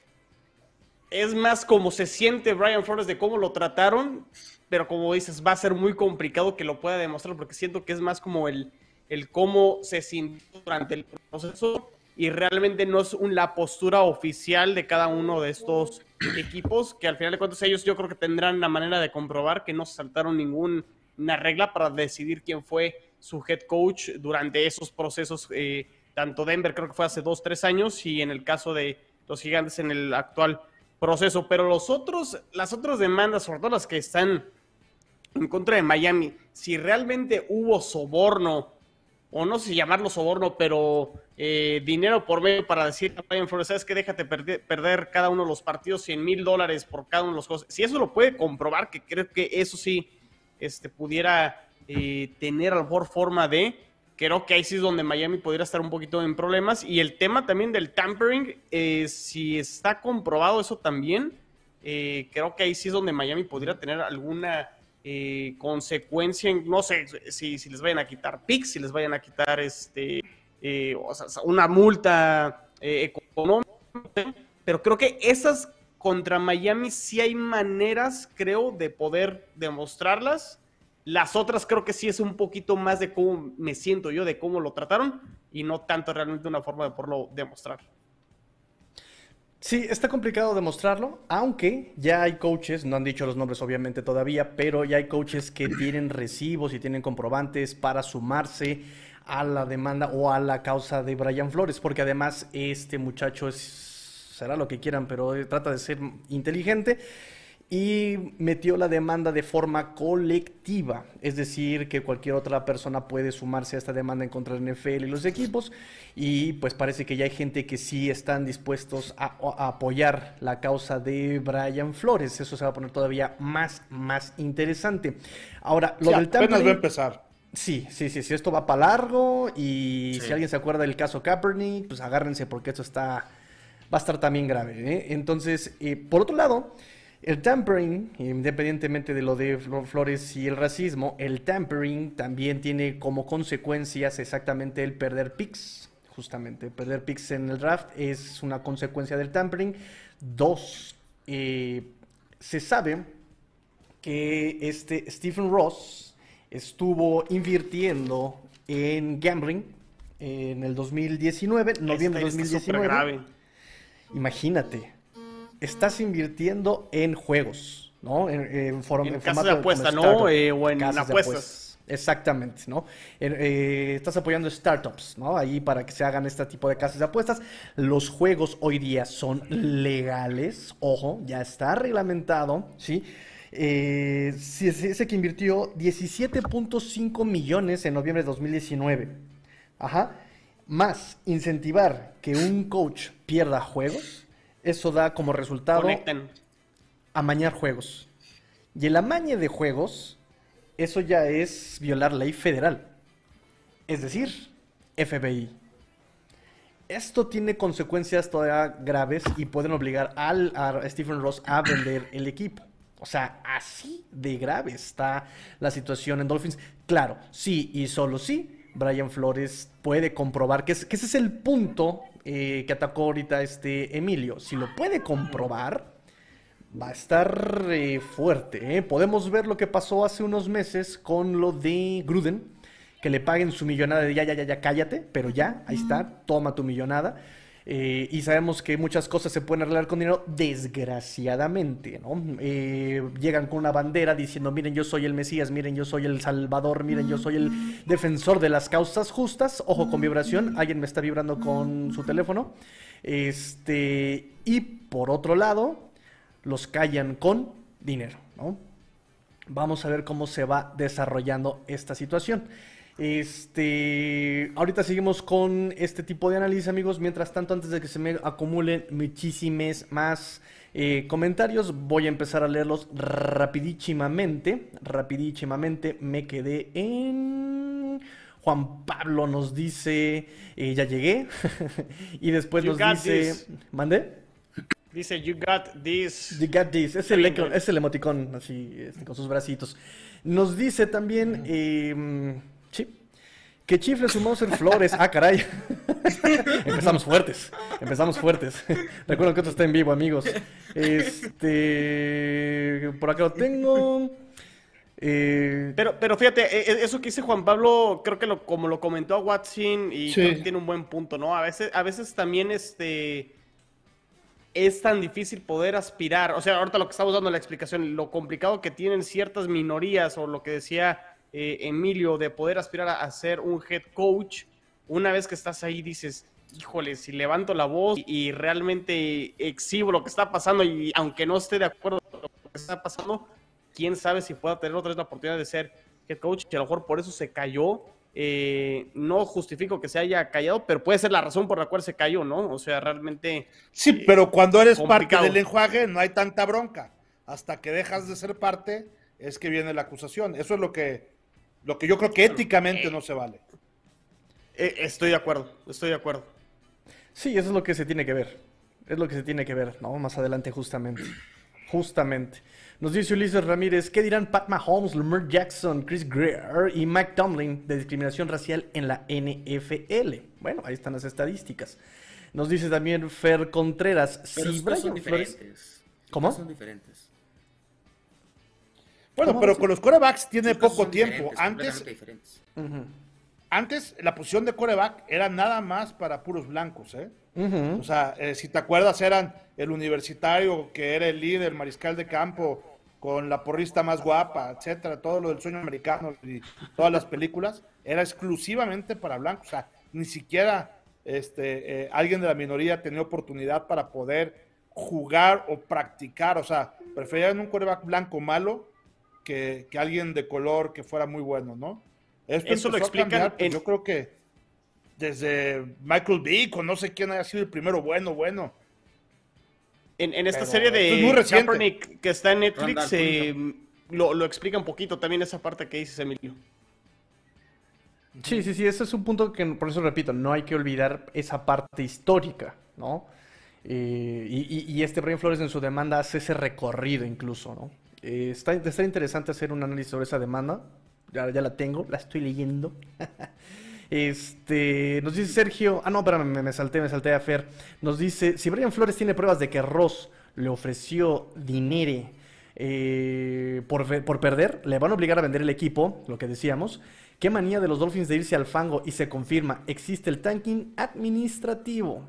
es más como se siente Brian Flores de cómo lo trataron, pero como dices, va a ser muy complicado que lo pueda demostrar porque siento que es más como el, el cómo se sintió durante el proceso y realmente no es la postura oficial de cada uno de estos equipos, que al final de cuentas ellos yo creo que tendrán la manera de comprobar que no saltaron ninguna regla para decidir quién fue su head coach durante esos procesos. Eh, tanto Denver creo que fue hace dos, tres años y en el caso de los gigantes en el actual proceso. Pero los otros, las otras demandas, sobre todo las que están en contra de Miami, si realmente hubo soborno o no sé si llamarlo soborno, pero eh, dinero por medio para decir a Brian Flores, ¿sabes que Déjate perder, cada uno de los partidos 100 mil dólares por cada uno de los cosas. Si eso lo puede comprobar, que creo que eso sí este, pudiera eh, tener a lo mejor forma de, creo que ahí sí es donde Miami podría estar un poquito en problemas. Y el tema también del tampering, eh, si está comprobado eso también, creo que ahí sí es donde Miami podría tener alguna eh, consecuencia, no sé si, si, les vayan a quitar PIX, si les vayan a quitar este, eh, una multa eh, económica, pero creo que esas contra Miami sí hay maneras, creo, de poder demostrarlas. Las otras creo que sí es un poquito más de cómo me siento yo, de cómo lo trataron, y no tanto realmente una forma de poderlo demostrar. Sí, está complicado demostrarlo, aunque ya hay coaches, no han dicho los nombres obviamente todavía, pero ya hay coaches que tienen recibos y tienen comprobantes para sumarse a la demanda o a la causa de Brian Flores, porque además este muchacho es, será lo que quieran, pero trata de ser inteligente y metió la demanda de forma colectiva, es decir, que cualquier otra persona puede sumarse a esta demanda en contra del NFL y los equipos, y pues parece que ya hay gente que sí están dispuestos a, apoyar la causa de Brian Flores, eso se va a poner todavía más, más interesante. Ahora, lo del apenas va a empezar. Sí, sí, sí, sí, esto va para largo y si alguien se acuerda del caso Kaepernick, pues agárrense porque esto está, va a estar también grave. ¿eh? Entonces, eh, por otro lado, el tampering, independientemente de lo de Flores y el racismo, el tampering también tiene como consecuencias exactamente el perder picks. Justamente, perder picks en el draft es una consecuencia del tampering. Dos, eh, se sabe que este Stephen Ross estuvo invirtiendo en gambling en el 2019, noviembre de 2019. Imagínate, estás invirtiendo en juegos, ¿no? En, en, en, casas de apuesta, ¿no? Eh, o en apuestas. Exactamente, ¿no? Eh, estás apoyando startups, ¿no? Ahí para que se hagan este tipo de casas de apuestas. Los juegos hoy día son legales, ojo, ya está reglamentado, ¿sí? Eh, ese que invirtió 17.5 millones en noviembre de 2019. Ajá. Más incentivar que un coach pierda juegos, eso da como resultado amañar juegos. Y el amañe de juegos, eso ya es violar ley federal. Es decir, FBI. esto tiene consecuencias todavía graves y pueden obligar al, a Stephen Ross a vender el equipo. O sea, así de grave está la situación en Dolphins. Claro, sí y solo sí, Brian Flores puede comprobar que, ese es el punto eh, que atacó ahorita este Emilio. Si lo puede comprobar, va a estar eh, fuerte. ¿eh? Podemos ver lo que pasó hace unos meses con lo de Gruden que le paguen su millonada de ya, ya, ya, ya, cállate, pero ya, ahí está, toma tu millonada. Eh, y sabemos que muchas cosas se pueden arreglar con dinero, desgraciadamente, ¿no? Eh, llegan con una bandera diciendo, miren, yo soy el Mesías, miren, yo soy el Salvador, miren, yo soy el defensor de las causas justas. Ojo con vibración, alguien me está vibrando con su teléfono. Este, y por otro lado, los callan con dinero, ¿no? Vamos a ver cómo se va desarrollando esta situación. Este, ahorita seguimos con este tipo de análisis, amigos. Mientras tanto, antes de que se me acumulen muchísimos más eh, comentarios, voy a empezar a leerlos rapidísimamente. Rapidísimamente me quedé en... Juan Pablo nos dice, eh, ya llegué. [LAUGHS] y después nos dice, ¿mande? Dice, you got this. You got this. Es el, es el emoticón, así, este, con sus bracitos. Nos dice también... Eh, que chifle su Mouser Flores. Ah, caray. [LAUGHS] Empezamos fuertes. Empezamos fuertes. [LAUGHS] Recuerdo que esto está en vivo, amigos. Este. Por acá lo tengo. Eh, pero, pero fíjate, e, e, eso que dice Juan Pablo, creo que lo, como lo comentó a Watson, y creo que tiene un buen punto, ¿no? A veces, a veces también este es tan difícil poder aspirar. O sea, ahorita lo que estamos dando la explicación, lo complicado que tienen ciertas minorías, o lo que decía eh, Emilio, de poder aspirar a, ser un head coach, una vez que estás ahí dices, híjole, si levanto la voz y, realmente exhibo lo que está pasando y aunque no esté de acuerdo con lo que está pasando, quién sabe si pueda tener otra vez la oportunidad de ser head coach y a lo mejor por eso se cayó. Eh, no justifico que se haya callado, pero puede ser la razón por la cual se cayó, ¿no? O sea, realmente. Sí, eh, pero cuando eres parte del enjuague no hay tanta bronca. Hasta que dejas de ser parte es que viene la acusación. Eso es lo que lo que yo creo que éticamente no se vale. Eh, estoy de acuerdo, estoy de acuerdo. Sí, eso es lo que se tiene que ver. Es lo que se tiene que ver, ¿no? Más adelante, justamente. Justamente. Nos dice Ulises Ramírez, ¿qué dirán Pat Mahomes, Lamar Jackson, Chris Greer y Mike Tomlin de discriminación racial en la NFL? Bueno, ahí están las estadísticas. Nos dice también Fer Contreras, si son diferentes. ¿Cómo? Son diferentes. Bueno, pero con los corebacks tiene poco tiempo. Antes, antes la posición de coreback era nada más para puros blancos, ¿eh? O sea, eh, si te acuerdas, eran el universitario que era el líder, el mariscal de campo, con la porrista más guapa, etcétera, todo lo del sueño americano y todas las películas, era exclusivamente para blancos. O sea, ni siquiera este, eh, alguien de la minoría tenía oportunidad para poder jugar o practicar. O sea, preferían un coreback blanco malo que, alguien de color que fuera muy bueno, ¿no? Eso lo explican. Pues, yo creo que desde Michael Vick o no sé quién haya sido el primero bueno, bueno. En, esta serie de Kaepernick que está en Netflix eh, lo, lo, explica un poquito también esa parte que dices, Emilio. Sí, sí, sí, ese es un punto que, por eso repito, no hay que olvidar esa parte histórica, ¿no? Eh, y, y, este Brian Flores en su demanda hace ese recorrido incluso, ¿no? Eh, está, está, interesante hacer un análisis sobre esa demanda. Ya, ya la tengo, la estoy leyendo. [LAUGHS] este, nos dice Sergio, ah no, espérame, me, salté, me salté a Fer. Nos dice, si Brian Flores tiene pruebas de que Ross le ofreció dinero eh, por, por perder, le van a obligar a vender el equipo, lo que decíamos. Qué manía de los Dolphins de irse al fango y se confirma, existe el tanking administrativo.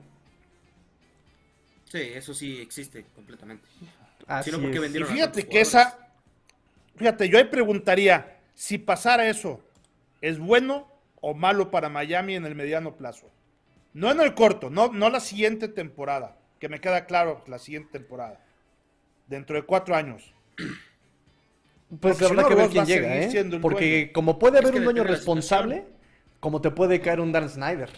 Sí, eso sí existe completamente y fíjate que esa, fíjate, yo ahí preguntaría, si pasara eso, ¿es bueno o malo para Miami en el mediano plazo? No en el corto, no, no la siguiente temporada, que me queda claro la siguiente temporada, dentro de cuatro años. Pues habrá que ver quién llega, ¿eh? Porque como puede haber un dueño responsable, como te puede caer un Dan Snyder.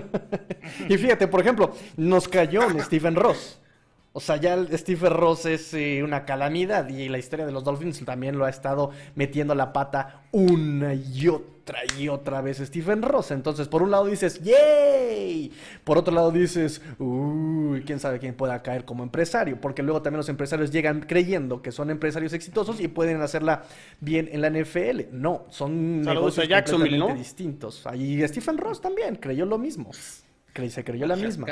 [LAUGHS] y fíjate, por ejemplo, nos cayó un Stephen Ross. O sea, ya Steve Ross es eh, una calamidad y la historia de los Dolphins también lo ha estado metiendo la pata una y otra trae otra vez Stephen Ross. Entonces, por un lado dices, ¡yay! Por otro lado dices, uy, quién sabe quién pueda caer como empresario. Porque luego también los empresarios llegan creyendo que son empresarios exitosos y pueden hacerla bien en la NFL. No, son negocios completamente distintos. Ahí Stephen Ross también creyó lo mismo. Se creyó la misma.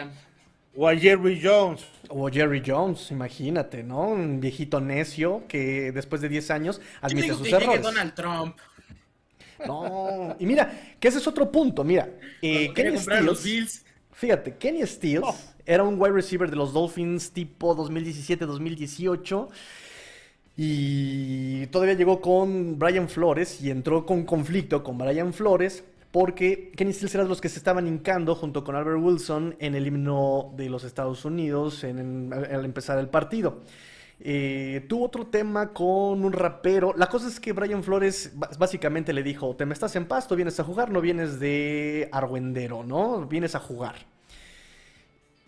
O a Jerry Jones. O Jerry Jones, imagínate, ¿no? Un viejito necio que después de 10 años admite sus errores. Donald Trump. No, y mira, que ese es otro punto. Mira, eh, Kenny Stills, fíjate, Kenny Stills oh. era un wide receiver de los Dolphins tipo 2017-2018 y todavía llegó con Brian Flores y entró con conflicto con Brian Flores porque Kenny Stills era de los que se estaban hincando junto con Albert Wilson en el himno de los Estados Unidos al empezar el partido. Eh, tuvo otro tema con un rapero. La cosa es que Brian Flores básicamente le dijo, te me estás en pasto, vienes a jugar, no vienes de argüendero, ¿no? Vienes a jugar.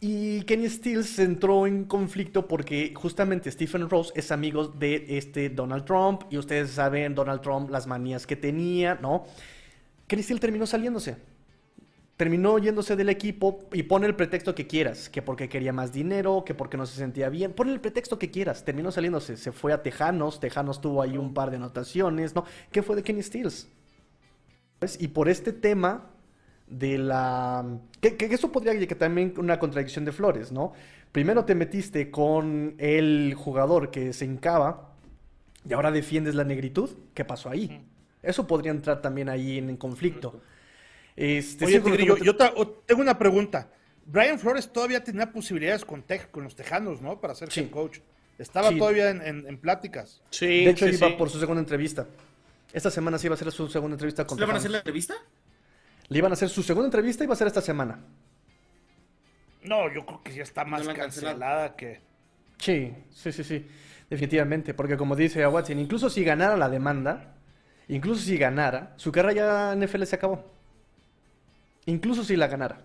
Y Kenny Stills entró en conflicto porque justamente Stephen Rose es amigo de este Donald Trump y ustedes saben Donald Trump las manías que tenía, ¿no? Kenny Steele terminó saliéndose. Terminó yéndose del equipo y pone el pretexto que quieras, que porque quería más dinero, que porque no se sentía bien, pone el pretexto que quieras, terminó saliéndose, se fue a Tejanos, Tejanos tuvo ahí un par de anotaciones, ¿no? ¿Qué fue de Kenny Steels? Y por este tema de la... Que, eso podría que también una contradicción de Flores, ¿no? Primero te metiste con el jugador que se hincaba y ahora defiendes la negritud, ¿qué pasó ahí? Eso podría entrar también ahí en, conflicto. Este, Oye, yo, tengo una pregunta. Brian Flores todavía tenía posibilidades con, con los Tejanos, ¿no? Para ser coach. Estaba todavía en, pláticas. Sí. De hecho, iba por su segunda entrevista. Esta semana sí iba a ser su segunda entrevista con ¿Le van a hacer la entrevista? Le iban a hacer su segunda entrevista y va a ser esta semana. No, yo creo que ya está más cancelada que. Sí, sí, sí, sí. Definitivamente. Porque como dice a Watson, incluso si ganara la demanda, Incluso si ganara, su carrera ya en NFL se acabó. Incluso si la ganara.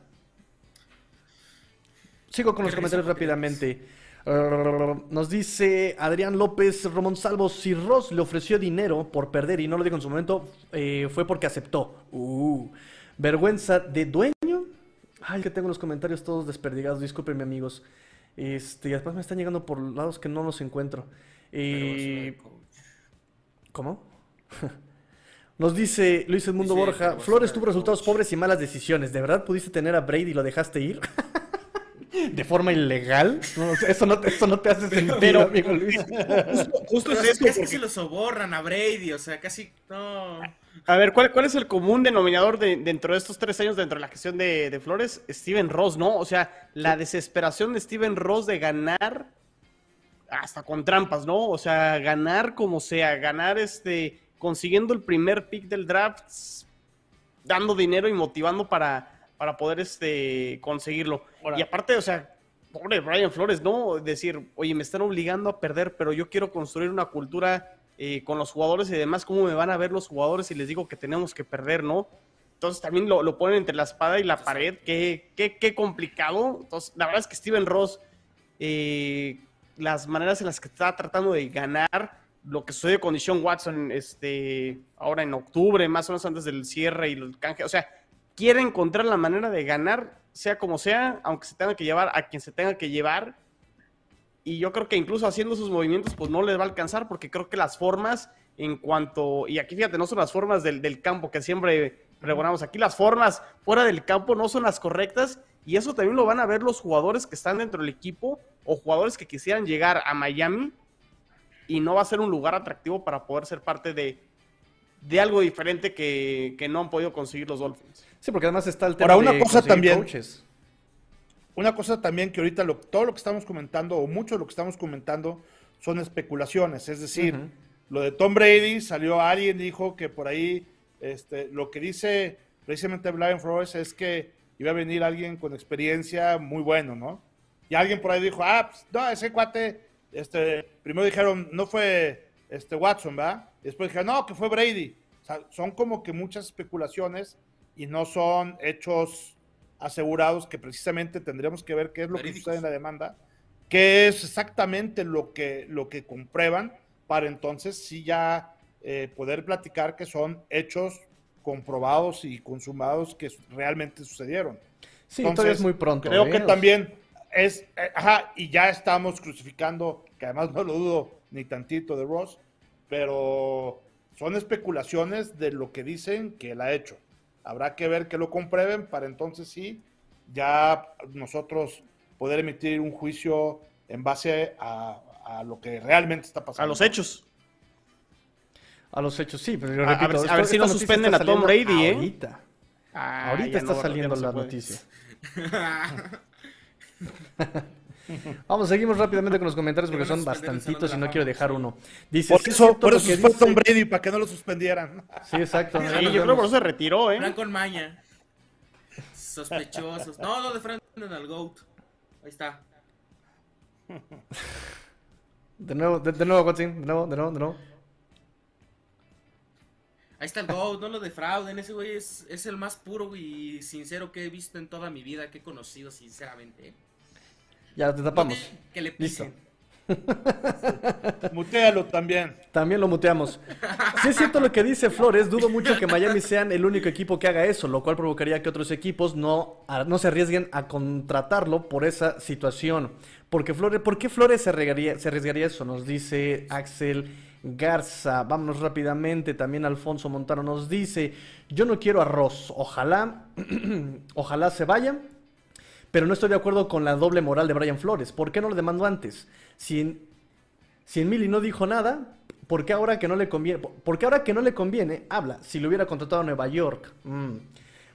Sigo con los comentarios rápidamente. nos dice Adrián López Romón Salvo, si Ross le ofreció dinero por perder y no lo dijo en su momento, eh, fue porque aceptó. Uh, vergüenza de dueño. Ay, que tengo los comentarios todos desperdigados, discúlpenme amigos. Este, después me están llegando por lados que no los encuentro. Eh, ¿Cómo? [LAUGHS] Nos dice Luis Edmundo Borja, Flores tuvo resultados pobres y malas decisiones. ¿De verdad pudiste tener a Brady y lo dejaste ir? [LAUGHS] ¿De forma ilegal? eso, no, te hace sentido, amigo Luis. [LAUGHS] Justo, es eso. Casi se lo soborran a Brady, o sea, casi no... A ver, ¿cuál, cuál es el común denominador dentro de estos tres años dentro de la gestión de, de Flores? Steven Ross, ¿no? O sea, la desesperación de Steven Ross de ganar hasta con trampas, ¿no? O sea, ganar como sea, ganar este consiguiendo el primer pick del draft, dando dinero y motivando para, para poder este, conseguirlo. Y aparte, o sea, pobre Brian Flores, ¿no? Decir, oye, me están obligando a perder, pero yo quiero construir una cultura eh, con los jugadores y demás, ¿cómo me van a ver los jugadores si les digo que tenemos que perder, ¿no? Entonces también lo, ponen entre la espada y la pared, qué, qué, qué complicado. Entonces, la verdad es que Steven Ross, eh, las maneras en las que está tratando de ganar, lo que sucedió con Dishon Watson este, ahora en octubre, más o menos antes del cierre y el canje. O sea, quiere encontrar la manera de ganar, sea como sea, aunque se tenga que llevar a quien se tenga que llevar. Y yo creo que incluso haciendo sus movimientos, pues no les va a alcanzar, porque creo que las formas, en cuanto. Y aquí fíjate, no son las formas del, del campo que siempre pregonamos. Aquí las formas fuera del campo no son las correctas. Y eso también lo van a ver los jugadores que están dentro del equipo o jugadores que quisieran llegar a Miami y no va a ser un lugar atractivo para poder ser parte de, de algo diferente que, no han podido conseguir los Dolphins. Sí, porque además está el tema Ahora, una cosa también, Una cosa también que ahorita lo, todo lo que estamos comentando, o mucho de lo que estamos comentando, son especulaciones. Es decir, lo de Tom Brady, salió alguien, dijo que por ahí, este, lo que dice precisamente Brian Flores es que iba a venir alguien con experiencia muy bueno, ¿no? Y alguien por ahí dijo, ah, pues, no, ese cuate este, primero dijeron, no fue este Watson, ¿verdad? después dijeron, no, que fue Brady. O sea, son como que muchas especulaciones y no son hechos asegurados que precisamente tendríamos que ver qué es lo que sucede en la demanda, qué es exactamente lo que, lo que comprueban para entonces sí ya eh, poder platicar que son hechos comprobados y consumados que realmente sucedieron. Sí, todavía es muy pronto. Creo que ¿eh? también es, eh, ajá, y ya estamos crucificando, que además no lo dudo ni tantito de Ross, pero son especulaciones de lo que dicen que él ha hecho. Habrá que ver que lo comprueben para entonces sí, ya nosotros poder emitir un juicio en base a, lo que realmente está pasando. A los hechos. A los hechos, sí, pero yo repito, a, ver, si no suspenden a Tom Brady, ¿eh? Ahorita. Ah, ahorita está saliendo la noticia. [LAUGHS] [LAUGHS] Vamos, seguimos rápidamente con los comentarios porque son bastantitos y no quiero dejar uno. Dice, por eso, por eso fue Tom Brady, para que no lo suspendieran. Sí, exacto. yo creo que por eso se retiró, ¿eh? Frank con maña. Sospechosos. No, no, de frente al GOAT. Ahí está. De nuevo, de, de nuevo, de nuevo, de nuevo, de nuevo. Ahí está el GOAT, no lo defrauden. Ese güey es, es el más puro y sincero que he visto en toda mi vida, que he conocido, sinceramente. Ya te tapamos. Que le pisen. [LAUGHS] Mutealo también. También lo muteamos. Si es cierto lo que dice Flores, dudo mucho que Miami sean el único equipo que haga eso, lo cual provocaría que otros equipos no, no se arriesguen a contratarlo por esa situación. Porque Flores, ¿Por qué Flores se arriesgaría, se arriesgaría eso? Nos dice Axel Garza. Vámonos rápidamente. También Alfonso Montano nos dice: Yo no quiero arroz. Ojalá, [CLEARS THROAT] ojalá se vaya pero no estoy de acuerdo con la doble moral de Brian Flores. ¿Por qué no lo demandó antes? Si en, si Mili no dijo nada, ¿por qué ahora que no le conviene? Porque ahora que no le conviene, habla. Si lo hubiera contratado a Nueva York. Mm.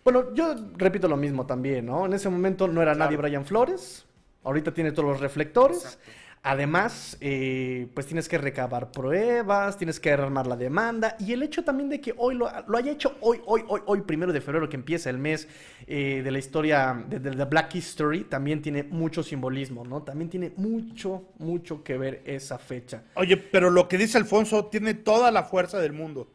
Bueno, yo repito lo mismo también, ¿no? En ese momento no era nadie Brian Flores. Ahorita tiene todos los reflectores. Además, eh, pues tienes que recabar pruebas, tienes que armar la demanda y el hecho también de que hoy lo, haya hecho hoy, hoy, hoy, hoy, primero de febrero, que empieza el mes eh, de la historia de, de, Black History, también tiene mucho simbolismo, ¿no? También tiene mucho, mucho que ver esa fecha. Oye, pero lo que dice Alfonso tiene toda la fuerza del mundo.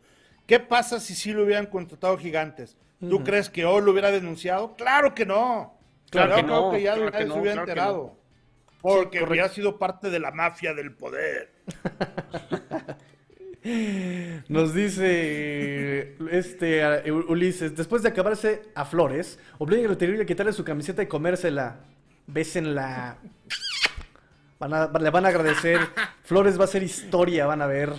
¿Qué pasa si sí lo hubieran contratado gigantes? ¿Tú crees que hoy lo hubiera denunciado? Claro que no. Claro, que no. que ya se hubiera enterado. Porque había sido parte de la mafia del poder. [LAUGHS] Nos dice este Ulises, después de acabarse a Flores, obliguen a terrible a quitarle su camiseta y comérsela. Bésenla. Van le van a agradecer. Flores va a ser historia, van a ver.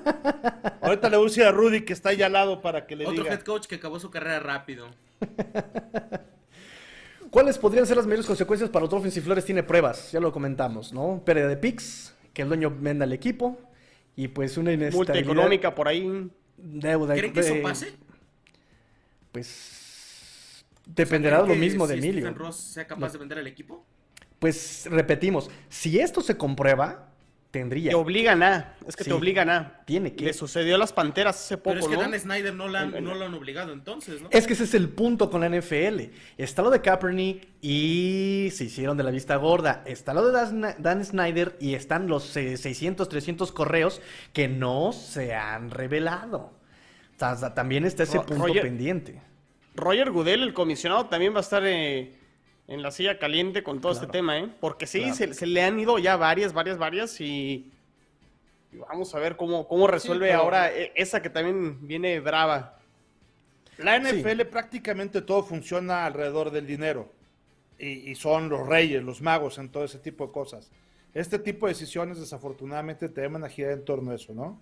[LAUGHS] Ahorita le voy a Rudy que está ahí al lado para que le Otro diga. Otro head coach que acabó su carrera rápido. [LAUGHS] ¿Cuáles podrían ser las mayores consecuencias para los Dolphins si Flores tiene pruebas? Ya lo comentamos, ¿no? Pérdida de picks, que el dueño venda el equipo y pues una inestabilidad. Multa económica por ahí. Deuda. ¿Creen que eso pase? Pues dependerá de lo mismo de Emilio. Ross sea capaz de vender el equipo? Pues repetimos, si esto se comprueba, tendría. Te obligan a. Es que te obligan a. Tiene que. Le sucedió a las panteras hace poco. Pero es que Dan Snyder no, la, no lo han obligado entonces, ¿no? Es que ese es el punto con la NFL. Está lo de Kaepernick y se hicieron de la vista gorda. Está lo de Dan, Snyder y están los 600, 300 correos que no se han revelado. también está ese punto pendiente. Roger Goodell, el comisionado, también va a estar. Eh en la silla caliente con todo este tema, ¿eh? Porque sí, se, le han ido ya varias, varias, varias y, vamos a ver cómo, cómo resuelve ahora e, esa que también viene brava. La NFL prácticamente todo funciona alrededor del dinero y, son los reyes, los magos en todo ese tipo de cosas. Este tipo de decisiones desafortunadamente te a girar en torno a eso, ¿no?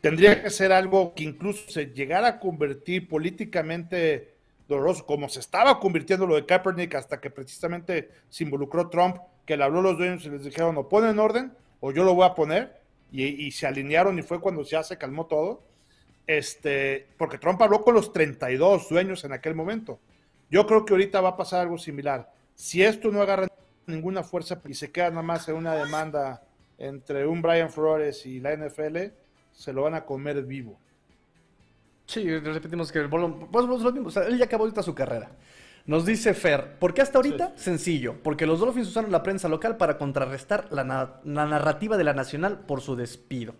Tendría que ser algo que incluso se llegara a convertir políticamente doloroso, como se estaba convirtiendo lo de Kaepernick hasta que precisamente se involucró Trump, que le habló a los dueños y les dijeron, o ponen orden o yo lo voy a poner, y, se alinearon y fue cuando ya se calmó todo, este, porque Trump habló con los 32 dueños en aquel momento. Yo creo que ahorita va a pasar algo similar. Si esto no agarra ninguna fuerza y se queda nada más en una demanda entre un Brian Flores y la NFL, se lo van a comer vivo. Sí, repetimos que el bolón, pues, pues, él ya acabó ahorita su carrera. Nos dice Fer, ¿por qué hasta ahorita? Sencillo, porque los Dolphins usaron la prensa local para contrarrestar la, narrativa de la nacional por su despido.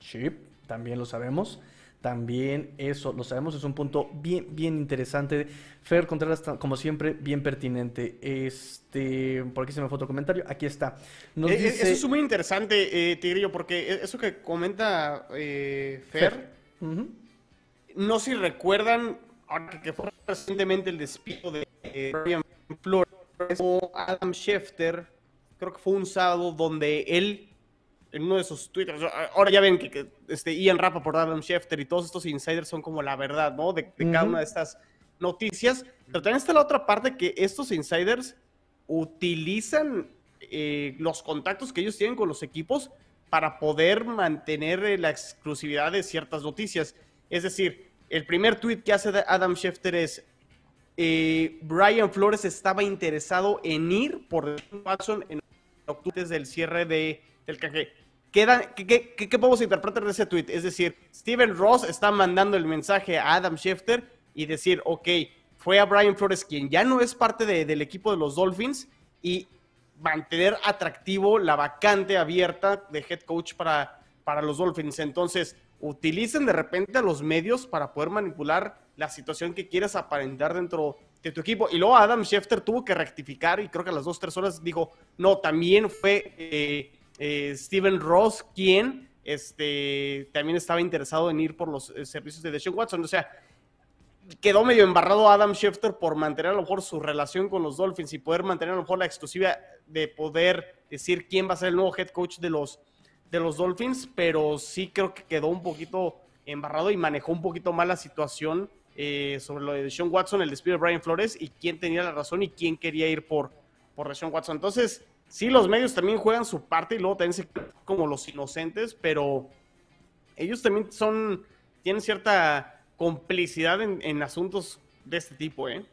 Sí, también lo sabemos. También eso, lo sabemos, es un punto bien, bien interesante. Fer Contreras, como siempre, bien pertinente. Este, por aquí se me fue otro comentario. Aquí está. Nos eh, eh, dice... Eso es muy interesante, eh, Tigrillo, porque eso que comenta eh, Fer, no sé si recuerdan, ahora que fue recientemente el despido de Brian Flores o Adam Schefter, creo que fue un sábado donde él, en uno de sus twitters, ahora ya ven que, este, Ian por Adam Schefter y todos estos insiders son como la verdad, ¿no? De, cada una de estas noticias. Pero también está la otra parte que estos insiders utilizan eh, los contactos que ellos tienen con los equipos para poder mantener eh, la exclusividad de ciertas noticias. Es decir, el primer tweet que hace Adam Schefter es, eh, Brian Flores estaba interesado en ir por Watson en octubre del cierre de, del canje. ¿Qué, qué, qué, podemos interpretar de ese tweet? Es decir, Steven Ross está mandando el mensaje a Adam Schefter y decir, ok, fue a Brian Flores quien ya no es parte del equipo de los Dolphins y mantener atractivo la vacante abierta de head coach para, para los Dolphins. Entonces, utilicen de repente a los medios para poder manipular la situación que quieras aparentar dentro de tu equipo. Y luego Adam Schefter tuvo que rectificar y creo que a las dos, tres horas dijo, no, también fue eh, eh, Steven Ross quien este, también estaba interesado en ir por los eh, servicios de Deshaun Watson. O sea, quedó medio embarrado Adam Schefter por mantener a lo mejor su relación con los Dolphins y poder mantener a lo mejor la exclusiva de poder decir quién va a ser el nuevo head coach de los, de los Dolphins, pero sí creo que quedó un poquito embarrado y manejó un poquito mal la situación eh, sobre lo de Sean Watson, el despido de Brian Flores y quién tenía la razón y quién quería ir por, por Sean Watson. Entonces, sí, los medios también juegan su parte y luego también se como los inocentes, pero ellos también son, tienen cierta complicidad en, asuntos de este tipo, ¿eh?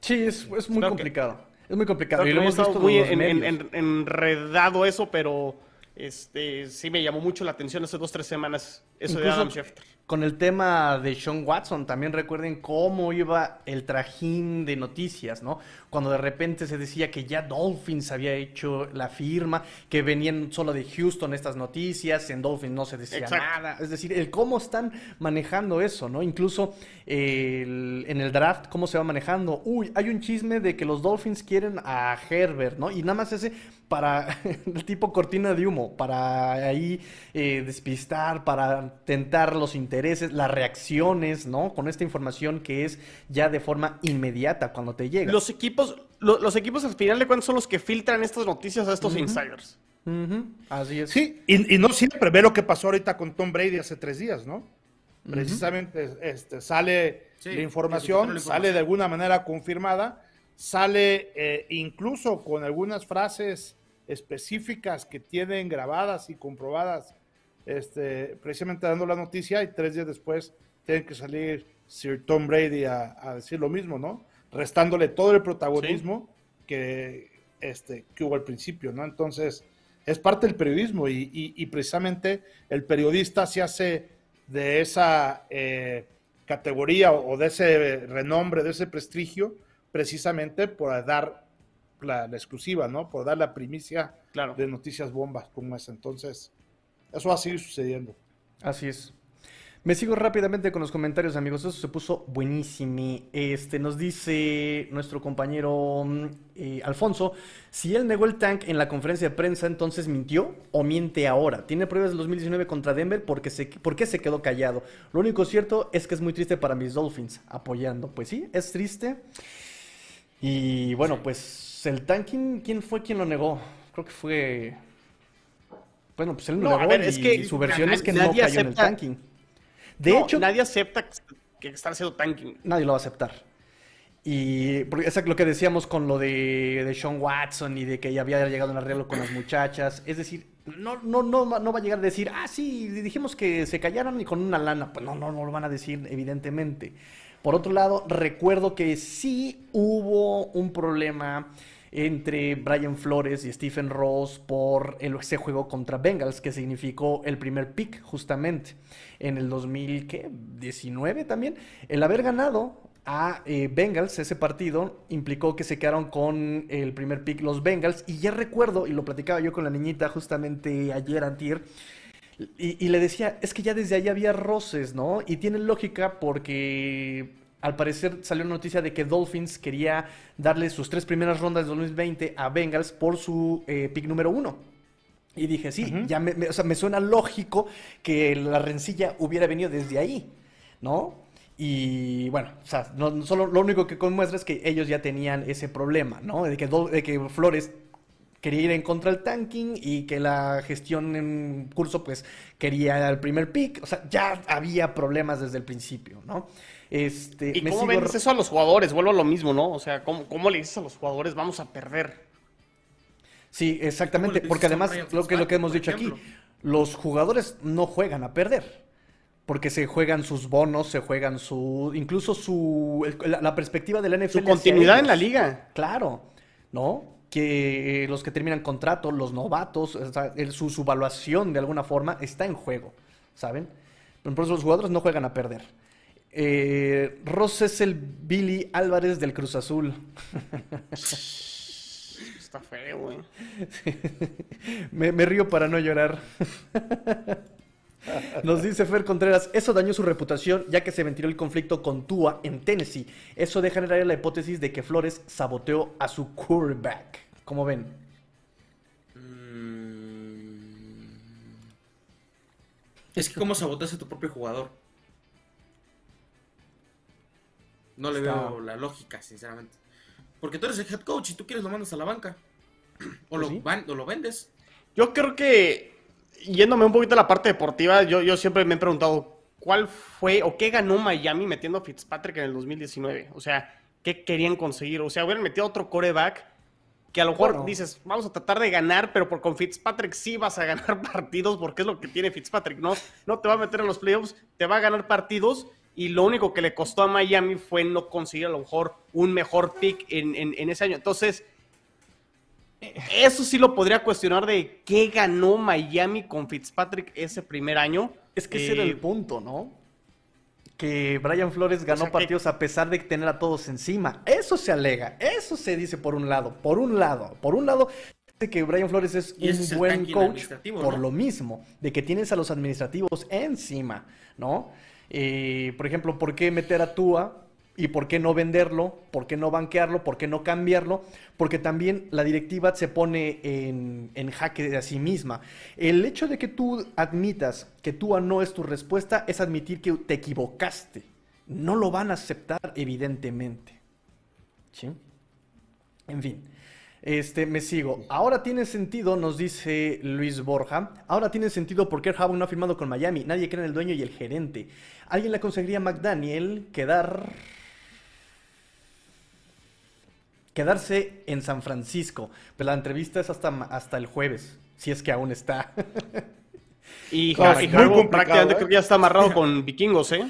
Sí, es, muy complicado. Es muy complicado. Y lo hemos estado muy enredado eso, pero este sí me llamó mucho la atención hace dos, tres semanas eso de Adam Schefter con el tema de Sean Watson, también recuerden cómo iba el trajín de noticias, ¿no? Cuando de repente se decía que ya Dolphins había hecho la firma, que venían solo de Houston estas noticias, en Dolphins no se decía nada. Es decir, el cómo están manejando eso, ¿no? Incluso en el draft, cómo se va manejando. Uy, hay un chisme de que los Dolphins quieren a Herbert, ¿no? Y nada más ese para [LAUGHS] el tipo cortina de humo, para ahí eh, despistar, para tentar los intereses, las reacciones, ¿no? Con esta información que es ya de forma inmediata cuando te llega. Los equipos, los equipos al final de cuentas son los que filtran estas noticias a estos insiders. Así es. Sí, y, no siempre ve lo que pasó ahorita con Tom Brady hace tres días, ¿no? Precisamente este, sale la información, sale de alguna manera confirmada, sale eh, incluso con algunas frases específicas que tienen grabadas y comprobadas, este, precisamente dando la noticia y tres días después tienen que salir Sir Tom Brady a, decir lo mismo, ¿no? Restándole todo el protagonismo que, este, que hubo al principio, ¿no? Entonces, es parte del periodismo y, precisamente el periodista se hace de esa eh, categoría o de ese renombre, de ese prestigio, precisamente por dar la, exclusiva, ¿no? Por dar la primicia de noticias bombas como esa. Entonces, eso va a seguir sucediendo. Así es. Me sigo rápidamente con los comentarios, amigos. Eso se puso buenísimo. Este nos dice nuestro compañero mm, eh, Alfonso: si él negó el tank en la conferencia de prensa, entonces mintió o miente ahora. Tiene pruebas del 2019 contra Denver porque se, ¿por qué se quedó callado? Lo único cierto es que es muy triste para mis Dolphins apoyando. Pues sí, es triste. Y bueno, pues el tanking, ¿quién fue quien lo negó? Creo que fue. Bueno, pues él lo negó es que su versión es que no cayó en el tanking. De hecho, nadie acepta que están haciendo tanking. Nadie lo va a aceptar. Y porque es lo que decíamos con lo de, de Sean Watson y de que ya había llegado un arreglo con las muchachas. Es decir, no, no, no, no va a llegar a decir, ah, sí, dijimos que se callaron y con una lana. Pues no, no, no lo van a decir, evidentemente. Por otro lado, recuerdo que sí hubo un problema entre Brian Flores y Stephen Ross por ese juego contra Bengals, que significó el primer pick justamente en el 2019 también. El haber ganado a eh, Bengals ese partido implicó que se quedaron con el primer pick los Bengals y ya recuerdo, y lo platicaba yo con la niñita justamente ayer, antier, y, y le decía, es que ya desde ahí había roces, ¿no? Y tiene lógica porque al parecer salió una noticia de que Dolphins quería darle sus tres primeras rondas de 2020 a Bengals por su eh, pick número uno. Y dije, sí, ya me, o sea, me suena lógico que la rencilla hubiera venido desde ahí, ¿no? Y bueno, o sea, no, solo, lo único que muestra es que ellos ya tenían ese problema, ¿no? De que, de que Flores quería ir en contra del tanking y que la gestión en curso pues quería el primer pick. O sea, ya había problemas desde el principio, ¿no? Este, ¿Y cómo vendes eso a los jugadores? Vuelvo a lo mismo, ¿no? O sea, ¿cómo, ¿cómo le dices a los jugadores vamos a perder? Sí, exactamente, porque además lo que, lo que hemos dicho aquí, los jugadores no juegan a perder, porque se juegan sus bonos, se juegan su, incluso su, la, perspectiva de la NFL. Su continuidad en la liga. Claro, ¿no? Que los que terminan contrato, los novatos, su, su, evaluación de alguna forma está en juego, ¿saben? Por eso los jugadores no juegan a perder. Eh, Ross es el Billy Álvarez del Cruz Azul. [LAUGHS] Está feo, güey. [LAUGHS] me, río para no llorar. [LAUGHS] Nos dice Fer Contreras, eso dañó su reputación ya que se ventiló el conflicto con Tua en Tennessee. Eso deja en el aire la hipótesis de que Flores saboteó a su quarterback. ¿Cómo ven? Mm. Es que cómo saboteas a tu propio jugador. No le veo la lógica, sinceramente. Porque tú eres el head coach y tú quieres lo mandas a la banca. [CLEARS THROAT] O, lo, pues lo vendes. Yo creo que, yéndome un poquito a la parte deportiva, yo, yo siempre me he preguntado cuál fue o qué ganó Miami metiendo a Fitzpatrick en el 2019. O sea, ¿qué querían conseguir? O sea, hubieran metido otro coreback que a lo mejor dices, vamos a tratar de ganar, pero por con Fitzpatrick sí vas a ganar [LAUGHS] partidos porque es lo que tiene Fitzpatrick. No, no te va a meter en los playoffs, te va a ganar partidos y lo único que le costó a Miami fue no conseguir a lo mejor un mejor pick en, ese año. Entonces, eso sí lo podría cuestionar de qué ganó Miami con Fitzpatrick ese primer año. Es que ese era el eh, punto, ¿no? Que Brian Flores ganó partidos a pesar de tener a todos encima. Eso se alega, eso se dice por un lado, por un lado, por un lado que Brian Flores es un buen coach por lo mismo, de que tienes a los administrativos encima, ¿no? Eh, por ejemplo, ¿por qué meter a Tua ¿Y por qué no venderlo? ¿Por qué no banquearlo? ¿Por qué no cambiarlo? Porque también la directiva se pone en, jaque de a sí misma. El hecho de que tú admitas que Tua no es tu respuesta es admitir que te equivocaste. No lo van a aceptar, evidentemente. ¿Sí? En fin. Este, me sigo. Ahora tiene sentido, nos dice Luis Borja. Ahora tiene sentido porque el no ha firmado con Miami. Nadie cree en el dueño y el gerente. ¿Alguien le conseguiría McDaniel quedar. Quedarse en San Francisco? Pero la entrevista es hasta, hasta el jueves, si es que aún está. y, [LAUGHS] prácticamente ¿eh? creo que ya está amarrado con vikingos, ¿eh?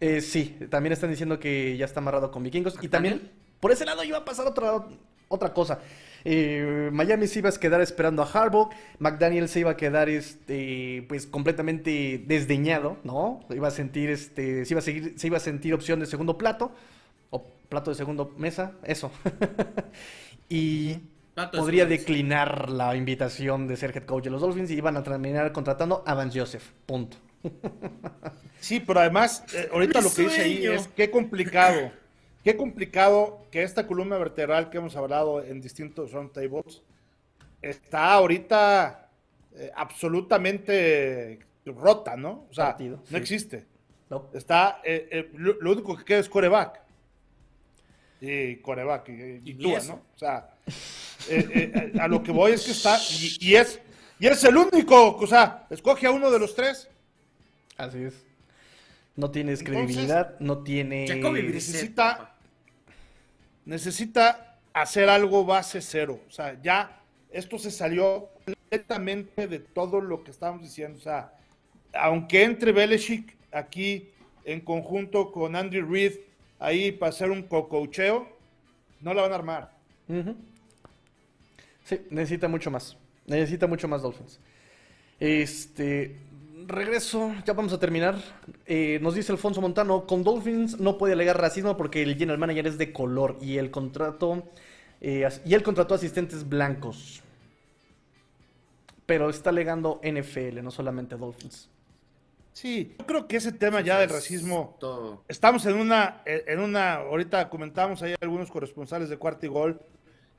¿eh? Sí, también están diciendo que ya está amarrado con vikingos. Y también, por ese lado iba a pasar otra otra cosa. Eh, Miami se iba a quedar esperando a Harbaugh, McDaniel se iba a quedar este, pues completamente desdeñado, ¿no? Iba a sentir este, se iba a seguir, se iba a sentir opción de segundo plato o plato de segundo mesa, eso. [LAUGHS] y podría declinar la invitación de ser head coach de los Dolphins y iban a terminar contratando a Vance Joseph. Punto. [LAUGHS] sí, pero además, eh, ahorita lo que dice ahí es qué complicado Qué complicado que esta columna vertebral que hemos hablado en distintos roundtables está ahorita eh, absolutamente rota, ¿no? O sea, no existe. Está, eh, eh, lo, único que queda es coreback. Y coreback, y, tú, ¿no? O sea, a lo que voy es que está, y, es, y es el único, o sea, escoge a uno de los tres. Así es. No tienes credibilidad, no tiene. Necesita, necesita hacer algo base cero. O sea, ya esto se salió completamente de todo lo que estábamos diciendo. O sea, aunque entre Belichick aquí en conjunto con Andy Reid ahí para hacer un cococheo, no la van a armar. Sí, necesita mucho más. Necesita mucho más Dolphins. Este, regreso, ya vamos a terminar. Eh, nos dice Alfonso Montano, con Dolphins no puede alegar racismo porque el general manager es de color y el contrato eh, y él contrató asistentes blancos. Pero está alegando NFL, no solamente Dolphins. Sí, yo creo que ese tema ya del racismo, estamos en una, en una, ahorita comentamos ahí algunos corresponsales de Cuarto y Gol,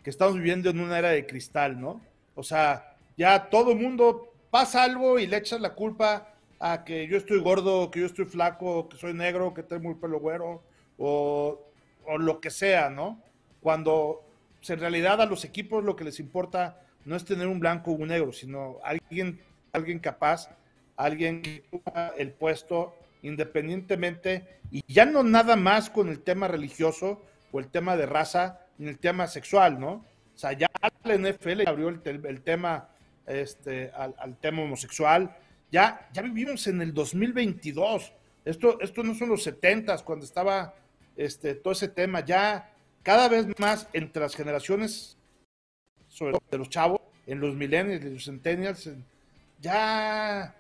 que estamos viviendo en una era de cristal, ¿no? O sea, Ya todo mundo pasa algo y le echas la culpa a que yo estoy gordo, que yo estoy flaco, que soy negro, que tengo el pelo güero, o, o lo que sea, ¿no? Cuando pues, en realidad a los equipos lo que les importa no es tener un blanco o un negro, sino alguien, alguien capaz, alguien que ocupa el puesto independientemente, y ya no nada más con el tema religioso o el tema de raza, ni el tema sexual, ¿no? O sea, ya la NFL abrió el, el tema este, al, tema homosexual. Ya, ya vivimos en el 2022. Esto, esto no son los 70 cuando estaba este, todo ese tema. Ya cada vez más entre las generaciones, sobre todo de los chavos, en los millennials, los centennials, ya,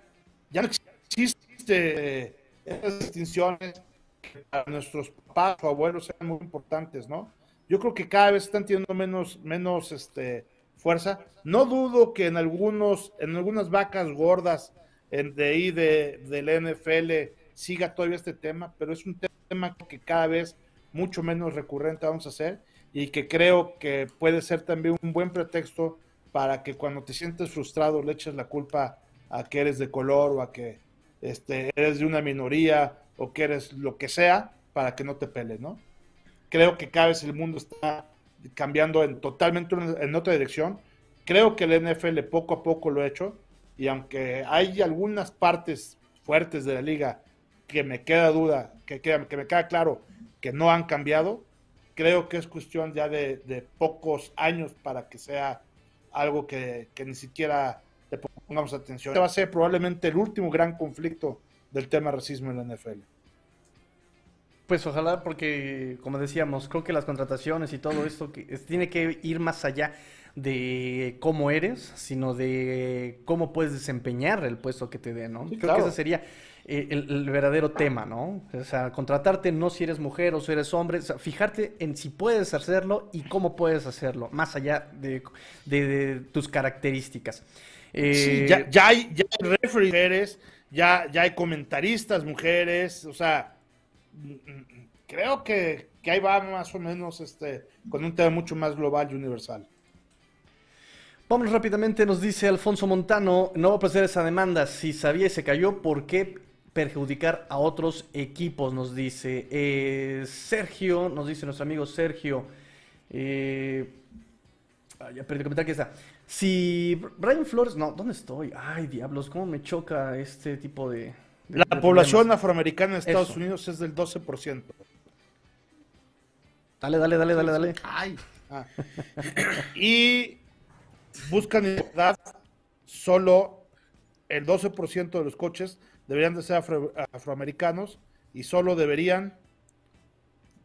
ya no existe esas distinciones que para nuestros papás o abuelos sean muy importantes, ¿no? Yo creo que cada vez están teniendo menos, menos este, fuerza. No dudo que en algunos, en algunas vacas gordas en, de ahí de, del NFL siga todavía este tema, pero es un tema que cada vez mucho menos recurrente vamos a hacer y que creo que puede ser también un buen pretexto para que cuando te sientes frustrado le eches la culpa a que eres de color o a que este, eres de una minoría o que eres lo que sea para que no te pele, ¿no? Creo que cada vez el mundo está cambiando en, totalmente en otra dirección. Creo que el NFL poco a poco lo ha hecho y aunque hay algunas partes fuertes de la liga que me queda duda, que, que, que me queda claro que no han cambiado, creo que es cuestión ya de, de pocos años para que sea algo que, que, ni siquiera pongamos atención. Este va a ser probablemente el último gran conflicto del tema racismo en la NFL. Pues ojalá, porque como decíamos, creo que las contrataciones y todo esto que tiene que ir más allá de cómo eres, sino de cómo puedes desempeñar el puesto que te den, ¿no? Sí, creo claro. que ese sería eh, el, el, verdadero tema, ¿no? O sea, contratarte no si eres mujer o si eres hombre, o sea, fijarte en si puedes hacerlo y cómo puedes hacerlo, más allá de, de, de tus características. Eh, sí, ya, ya, hay, ya hay referees mujeres, ya, ya hay comentaristas mujeres, o sea, creo que, que, ahí va más o menos este, con un tema mucho más global y universal. Vamos rápidamente, nos dice Alfonso Montano, no va a proceder esa demanda, si sabía y se cayó, ¿por qué perjudicar a otros equipos? Nos dice eh, Sergio, nos dice nuestro amigo Sergio, eh, ah, ya perdí el comentario que está. Si Brian Flores, no, ¿dónde estoy? Ay, diablos, cómo me choca este tipo de... de La de población problemas. afroamericana en Estados Eso. Unidos es del 12%. Dale, dale, dale, dale, dale. Ay, Ah. Y buscan igualdad, solo el 12% de los coches deberían de ser afro- afroamericanos y solo deberían,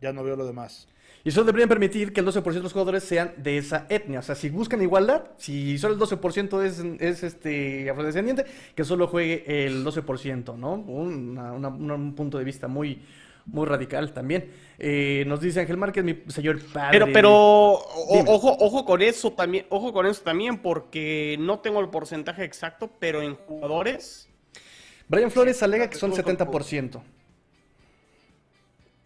ya no veo lo demás. Y solo deberían permitir que el 12% de los jugadores sean de esa etnia. O sea, si buscan igualdad, si solo el 12% es, es este afrodescendiente, que solo juegue el 12%, ¿no? Una- una- un punto de vista muy, muy radical también. Eh, nos dice Ángel Márquez, mi señor padre. Pero, pero o- ojo, ojo con eso también, ojo con eso también, porque no tengo el porcentaje exacto, pero en jugadores, Brian Flores alega que son 70%.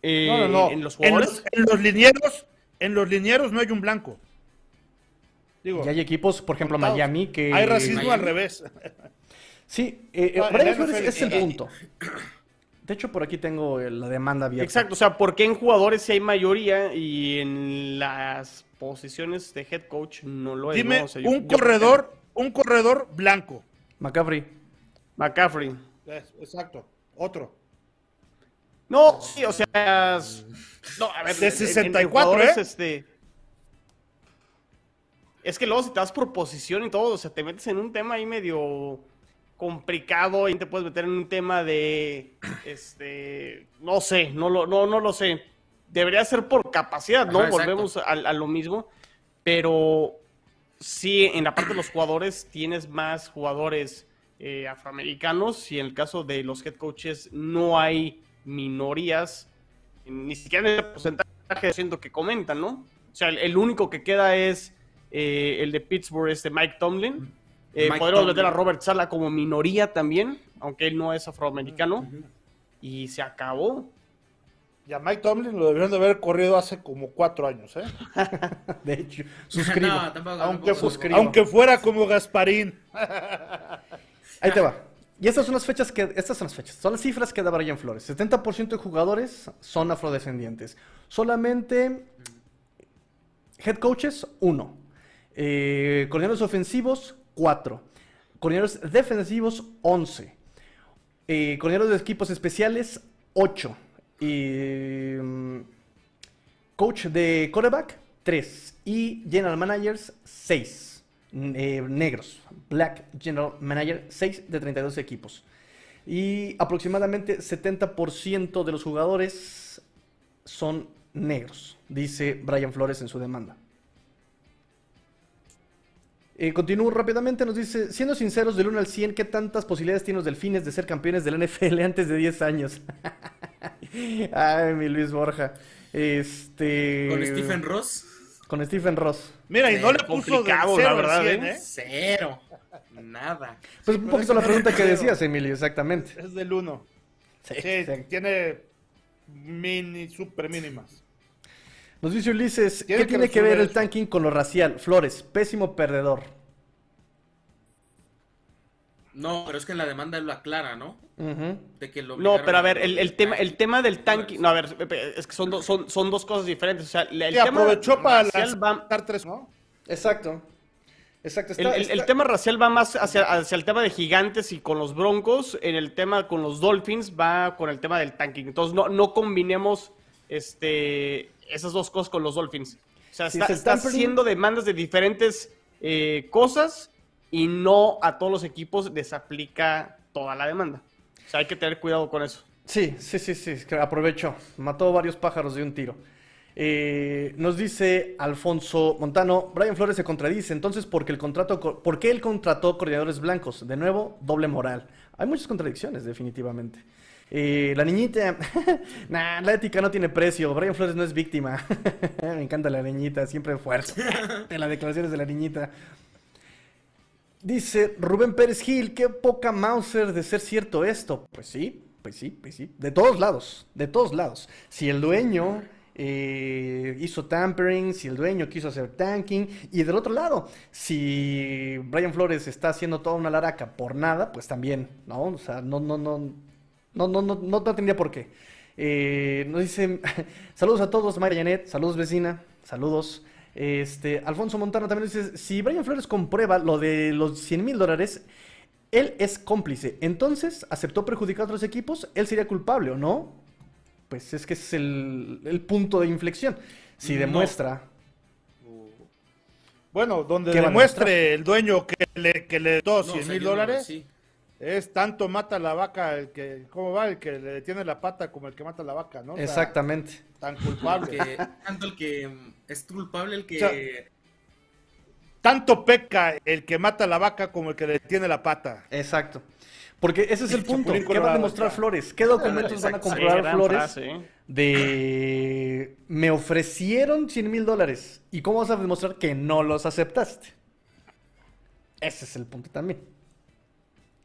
Eh, No, no, no. en los En jugadores, los, en los linieros, en los linieros no hay un blanco. Digo, Y hay equipos, por ejemplo, contados. Miami, que... hay racismo Miami. al revés. Sí, eh, eh, No, en Brian la Flores NFL, es el eh, punto. De hecho, por aquí tengo la demanda abierta. exacto, o sea, porque en jugadores sí hay mayoría y en las posiciones de head coach no lo es. Dime ¿no? O sea, yo- un yo- corredor, un corredor blanco. McCaffrey. McCaffrey. Exacto. Otro. No, sí, o sea, no, a ver, De en- en- en 64, jugadores, ¿eh? este, es que luego si te vas por posición y todo, o sea, te metes en un tema ahí medio complicado y te puedes meter en un tema de, este, no sé, no lo, no, no lo sé. Debería ser por capacidad, ¿no? Ajá. Volvemos a, a lo mismo, pero sí, en la parte de los jugadores tienes más jugadores eh, afroamericanos y en el caso de los head coaches no hay minorías, ni siquiera en el porcentaje de ciento que comentan, ¿no? O sea, el, el único que queda es eh, el de Pittsburgh, este Mike Tomlin. Eh, Mike podríamos Tomlin. meter a Robert Sala como minoría también, aunque él no es afroamericano, y se acabó. Ya Mike Tomlin lo debieron de haber corrido hace como cuatro años, ¿eh? [LAUGHS] de hecho, [LAUGHS] suscribo. aunque, aunque fuera como Gasparín. Ahí te va. Y estas son las fechas que, estas son las fechas, son las cifras que da Brian Flores. 70% de jugadores son afrodescendientes. Solamente head coaches, uno. Eh, coordinadores ofensivos, cuatro. Coordinadores defensivos, once. Eh, coordinadores de equipos especiales, ocho. Y, mm, coach de quarterback, tres. Y general managers, seis. Eh, negros. Black General Manager, 6 de 32 equipos. Y aproximadamente 70% de los jugadores son negros, dice Brian Flores en su demanda. Eh, continúo rápidamente, nos dice, siendo sinceros, del 1 al 100, ¿qué tantas posibilidades tienen los delfines de ser campeones del NFL antes de 10 años? [LAUGHS] Ay, mi Luis Borja. Este... ¿Con Stephen Ross? Con Stephen Ross. Mira, y no le puso cero la verdad, ¿eh? ¿eh? Cero. Nada. Pues un poquito la pregunta que decías, Emilio, exactamente. Es del 1. Sí, tiene mini, super mínimas. Nos dice Ulises, ¿qué tiene que ver el tanking con lo racial? Flores, pésimo perdedor. No, pero es que en la demanda él lo aclara, ¿no? de que lo no, pero a ver, el, tema, el tema del tanque. No, a ver, es que son, son, son dos cosas diferentes. O sea, el, tema aprovechó para dar tres, ¿no? Exacto. Exacto. el, tema racial va más hacia, hacia, el tema de gigantes y con los broncos. En el tema con los Dolphins va con el tema del tanking. Entonces, no, no combinemos este, esas dos cosas con los Dolphins. O sea, está, haciendo demandas de diferentes eh, cosas y no a todos los equipos les aplica toda la demanda. O sea, hay que tener cuidado con eso. Sí, sí, sí, sí, aprovecho. Mató varios pájaros de un tiro. Eh, nos dice Alfonso Montano, Brian Flores se contradice, entonces, ¿por qué, el contrato, ¿por qué él contrató coordinadores blancos? De nuevo, doble moral. Hay muchas contradicciones, definitivamente. Eh, la niñita, [LAUGHS] nah, la ética no tiene precio. Brian Flores no es víctima. [LAUGHS] Me encanta la niñita, siempre fuerte. [LAUGHS] en las declaraciones de la niñita. Dice Rubén Pérez Gil, qué poca Mauser de ser cierto esto. Pues sí, pues sí, pues sí. De todos lados, de todos lados. Si el dueño eh, hizo tampering, si el dueño quiso hacer tanking, y del otro lado, si Brian Flores está haciendo toda una laraca por nada, pues también, ¿no? O sea, no, no, no, no, no, no, no, tendría por qué. Eh, nos dicen, [LAUGHS] saludos a todos, María Janet, saludos vecina, saludos. Este, Alfonso Montano también dice, si Brian Flores comprueba lo de los 100 mil dólares, él es cómplice. Entonces, ¿aceptó perjudicar a otros equipos? ¿Él sería culpable o no? Pues es que es el, punto de inflexión. Si demuestra... Bueno, donde demuestre el dueño que le, que le 100 mil dólares, es tanto mata la vaca el que, ¿cómo va? El que le tiene la pata como el que mata la vaca, ¿no? Exactamente. tan culpable. tanto el que es culpable el que... tanto peca el que mata la vaca como el que le tiene la pata. Exacto. Porque ese es el punto. ¿Qué va a demostrar Flores? ¿Qué documentos van a comprobar Flores de me ofrecieron 100 mil dólares? ¿Y cómo vas a demostrar que no los aceptaste? Ese es el punto también.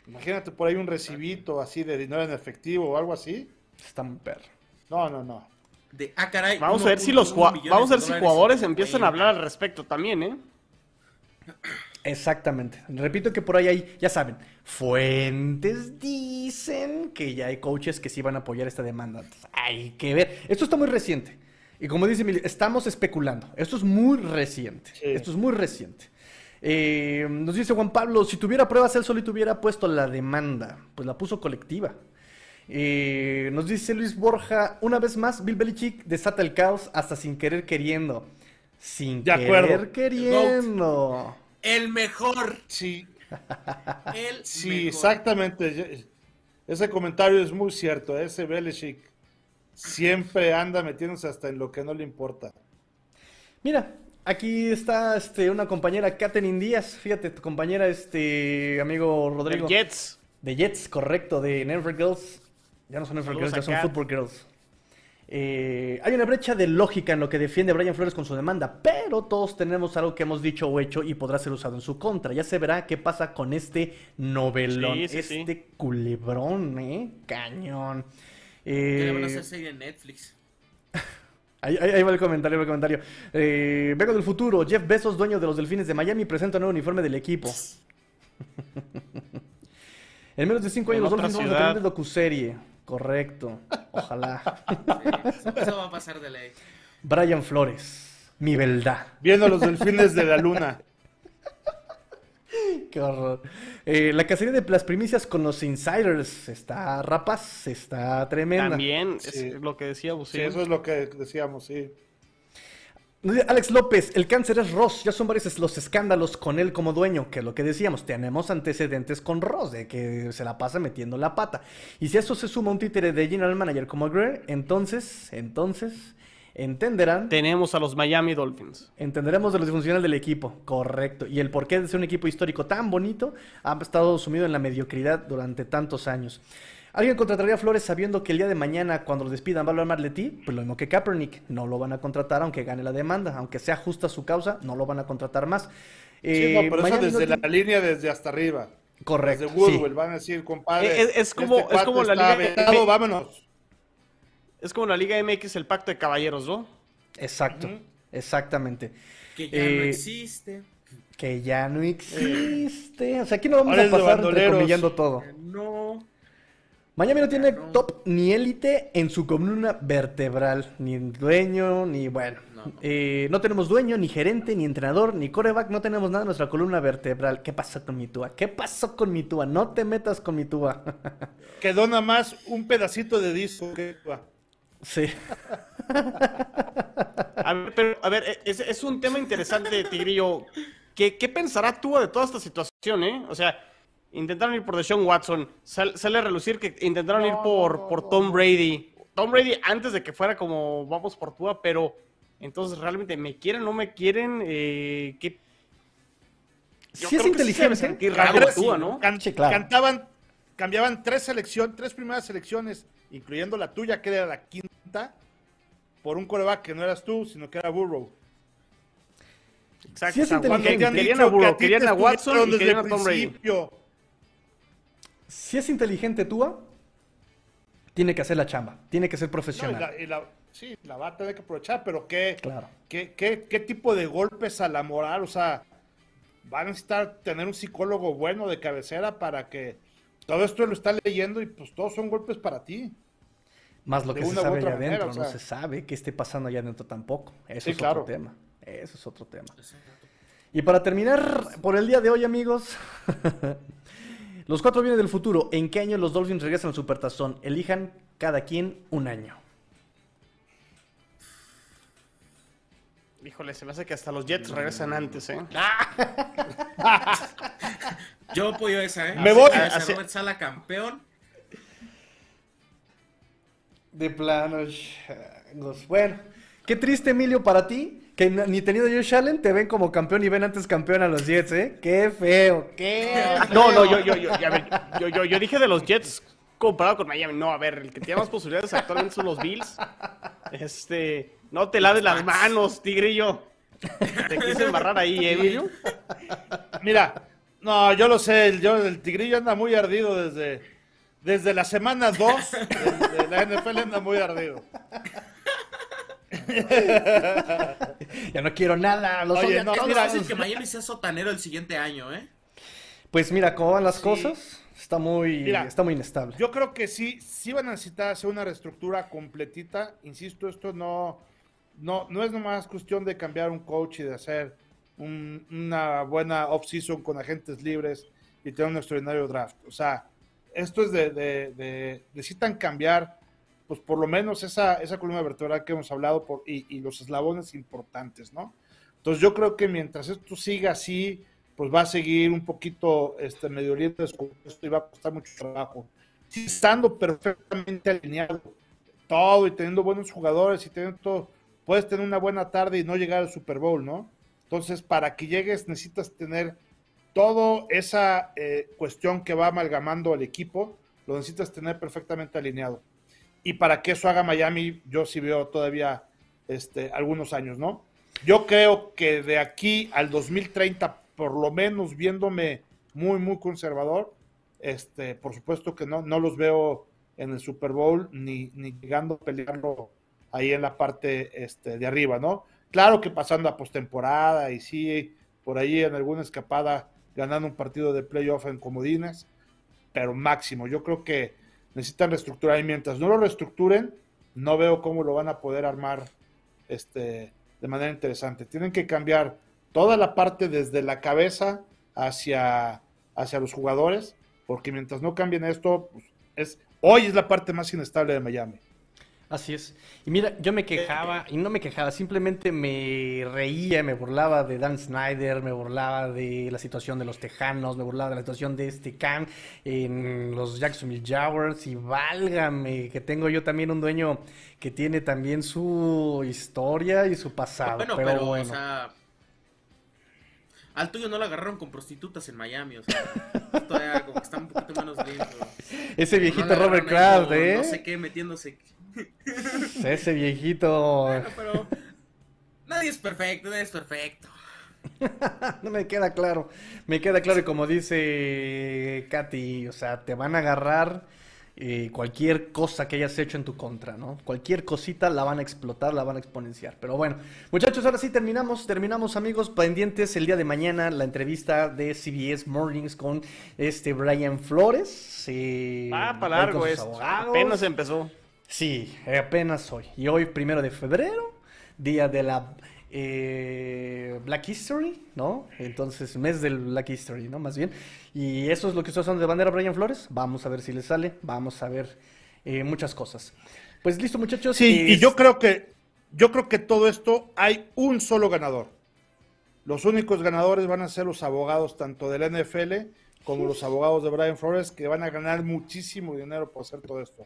Imagínate por ahí un recibito así de dinero en efectivo o algo así. Está muy perro. No, no, no. De, ah, caray, vamos a ver si los vamos a ver si jugadores empiezan a hablar al respecto también, ¿eh? Exactamente. Repito que por ahí hay, ya saben, fuentes dicen que ya hay coaches que sí van a apoyar esta demanda. Hay que ver. Esto está muy reciente. Y como dice Emilio, estamos especulando. Esto es muy reciente. Esto es muy reciente. Eh, nos dice Juan Pablo, si tuviera pruebas, él solo hubiera puesto la demanda. Pues la puso colectiva. Eh, nos dice Luis Borja, una vez más, Bill Belichick desata el caos hasta sin querer queriendo. Sin querer queriendo. El mejor. Sí. [LAUGHS] el sí, exactamente. Ese comentario es muy cierto. Ese Belichick siempre anda metiéndose hasta en lo que no le importa. Mira, aquí está este, una compañera, Katherine Díaz. Fíjate, tu compañera, este amigo Rodrigo. De Jets. De Jets, correcto, de Never Girls. Ya no son Never Girls, ya son Football Girls. Eh, hay una brecha de lógica en lo que defiende Brian Flores con su demanda, pero todos tenemos algo que hemos dicho o hecho y podrá ser usado en su contra. Ya se verá qué pasa con este novelón, este culebrón, ¿eh? Cañón. Eh, le van a hacer serie en Netflix. [LAUGHS] Ahí, va el comentario, el comentario. Eh, vengo del futuro. Jeff Bezos, dueño de los Delfines de Miami, presenta un nuevo uniforme del equipo. [LAUGHS] en menos de cinco años los Dolphins van a tener de docuserie. Correcto. Ojalá. eso va a pasar de ley. Brian Flores, mi verdad. Viendo los delfines de la luna. Qué horror. Eh, la cacería de las primicias con los insiders está rapaz, está tremenda. También es lo que decíamos. Sí. eso es lo que decíamos, sí. Alex López, el cáncer es Ross. Ya son varios los escándalos con él como dueño, que lo que decíamos, tenemos antecedentes con Ross, de que se la pasa metiendo la pata. Y si eso se suma a un títere de general manager como Greer, entonces, entonces, entenderán. Tenemos a los Miami Dolphins. Entenderemos de lo disfuncional del equipo, correcto. Y el porqué de ser un equipo histórico tan bonito ha estado sumido en la mediocridad durante tantos años. ¿Alguien contrataría a Flores sabiendo que el día de mañana, cuando lo despidan, va a hablar de ti? Pues lo mismo que Kaepernick. No lo van a contratar aunque gane la demanda. Aunque sea justa su causa, no lo van a contratar más. sí, no, eh, pero eso desde la línea, desde hasta arriba. Correcto. Desde Woodwell, van a decir, compadre. Es, como, este es como la liga. vámonos. Es como la Liga MX, el pacto de caballeros, ¿no? Exacto, exactamente. Que ya no eh, existe. Que ya no existe. O sea, aquí no vamos a pasar entrecomillando todo. No. Miami no tiene top ni élite en su columna vertebral, ni dueño, ni bueno. No, eh, no, tenemos dueño, ni gerente, ni entrenador, ni coreback, no tenemos nada en nuestra columna vertebral. ¿Qué pasó con mi túa? ¿Qué pasó con mi túa? No te metas con mi túa. [LAUGHS] Quedó nada más un pedacito de disco que Sí. [LAUGHS] A ver, pero, a ver, es, es un tema interesante, Tigrillo. ¿Qué, ¿Qué pensará tú de toda esta situación, eh? O sea, intentaron ir por Deshaun Watson, sale a relucir que intentaron ir por, por Tom Brady. Tom Brady antes de que fuera como vamos por Tua, pero entonces realmente me quieren, no me quieren, eh, ¿qué? sí es inteligente. raro Tua, ¿no? Cantaban, cambiaban tres selecciones, tres primeras selecciones, incluyendo la tuya, que era la quinta, por un coreback que no eras tú, sino que era Burrow. Exacto. Sí es inteligente. Querían a Burrow, querían a Watson y querían a Tom Brady si es inteligente Tua, tiene que hacer la chamba, tiene que ser profesional. sí, la va a tener que aprovechar, pero ¿qué, qué, qué, tipo de golpes a la moral? O sea, va a necesitar tener un psicólogo bueno de cabecera para que todo esto lo está leyendo y pues todos son golpes para ti. Más lo que se sabe allá adentro, no se sabe qué esté pasando allá adentro tampoco. Eso es otro tema. Eso es otro tema. Y para terminar por el día de hoy, amigos, [LAUGHS] Los cuatro vienen del futuro. ¿En qué año los Dolphins regresan al Supertazón? Elijan cada quien un año. Híjole, se me hace que hasta los Jets regresan antes, ¿eh? [LAUGHS] Yo apoyo esa, ¿eh? Me voy. A, Robert Sala campeón. De plano. Bueno, qué triste, Emilio, para ti que ni tenido Josh Allen te ven como campeón y ven antes campeón a los Jets, ¿eh? Qué feo, qué No, no, yo, yo, yo, yo, yo, yo dije de los Jets comparado con Miami. No, a ver, el que tiene más posibilidades actualmente son los Bills. Este, no te laves las manos, tigrillo. Te quise embarrar ahí, Emilio. Mira, no, yo lo sé, el, yo, el tigrillo anda muy ardido desde, desde la semana 2 de, de la NFL anda muy ardido. [LAUGHS] ya no quiero nada. Los Oye, no, mira, es que Miami sea sotanero el siguiente año, ¿eh? Pues mira, cómo van las cosas, está muy, está muy inestable. Yo creo que sí, sí van a necesitar hacer una reestructura completita. Insisto, esto no, no, no es nomás cuestión de cambiar un coach y de hacer una buena off-season con agentes libres y tener un extraordinario draft. O sea, esto es de, de, de necesitan cambiar pues por lo menos esa, esa columna vertebral que hemos hablado y, los eslabones importantes, ¿no? Entonces yo creo que mientras esto siga así, pues va a seguir un poquito este Medio Oriente descompuesto y va a costar mucho trabajo. Sí, estando perfectamente alineado todo y teniendo buenos jugadores y teniendo todo, puedes tener una buena tarde y no llegar al Super Bowl, ¿no? Entonces, para que llegues necesitas tener toda esa eh, cuestión que va amalgamando al equipo, lo necesitas tener perfectamente alineado y para que eso haga Miami, yo sí veo todavía este, algunos años, ¿no? Yo creo que de aquí al 2030, por lo menos viéndome muy, muy conservador, este, por supuesto que no, no los veo en el Super Bowl ni, ni llegando a pelearlo ahí en la parte este, de arriba, ¿no? Claro que pasando a postemporada y sí, por ahí en alguna escapada ganando un partido de playoff en comodines, pero máximo. Yo creo que necesitan reestructurar y mientras no lo reestructuren, no veo cómo lo van a poder armar este, de manera interesante. Tienen que cambiar toda la parte desde la cabeza hacia, hacia los jugadores, porque mientras no cambien esto, pues, es, hoy es la parte más inestable de Miami. Así es. Y mira, yo me quejaba, y no me quejaba, simplemente me reía, me burlaba de Dan Snyder, me burlaba de la situación de los Tejanos, me burlaba de la situación de este Cam en los Jacksonville Jaguars, y válgame, que tengo yo también un dueño que tiene también su historia y su pasado. Bueno, pero, bueno. O sea, al tuyo no lo agarraron con prostitutas en Miami, o sea, todavía como que está un poquito menos limpio. Ese viejito Robert Kraft, ¿eh? No sé qué, metiéndose ese viejito. pero nadie es perfecto, nadie es perfecto. [LAUGHS] no me queda claro. Me queda claro y como dice Katy, o sea, te van a agarrar eh, cualquier cosa que hayas hecho en tu contra, ¿no? Cualquier cosita la van a explotar, la van a exponenciar. Pero bueno, muchachos, ahora sí terminamos, terminamos amigos, pendientes el día de mañana la entrevista de CBS Mornings con este Brian Flores. Eh, ah, para largo es. Apenas empezó. Sí, apenas hoy. Y hoy, primero de febrero, día de la eh, Black History, ¿no? Entonces, mes del Black History, ¿no? Más bien. Y eso es lo que ustedes son de bandera Brian Flores. Vamos a ver si le sale. Vamos a ver eh, muchas cosas. Pues listo, muchachos. Sí, y yo creo que yo creo que todo esto hay un solo ganador. Los únicos ganadores van a ser los abogados tanto del NFL como los abogados de Brian Flores que van a ganar muchísimo dinero por hacer todo esto.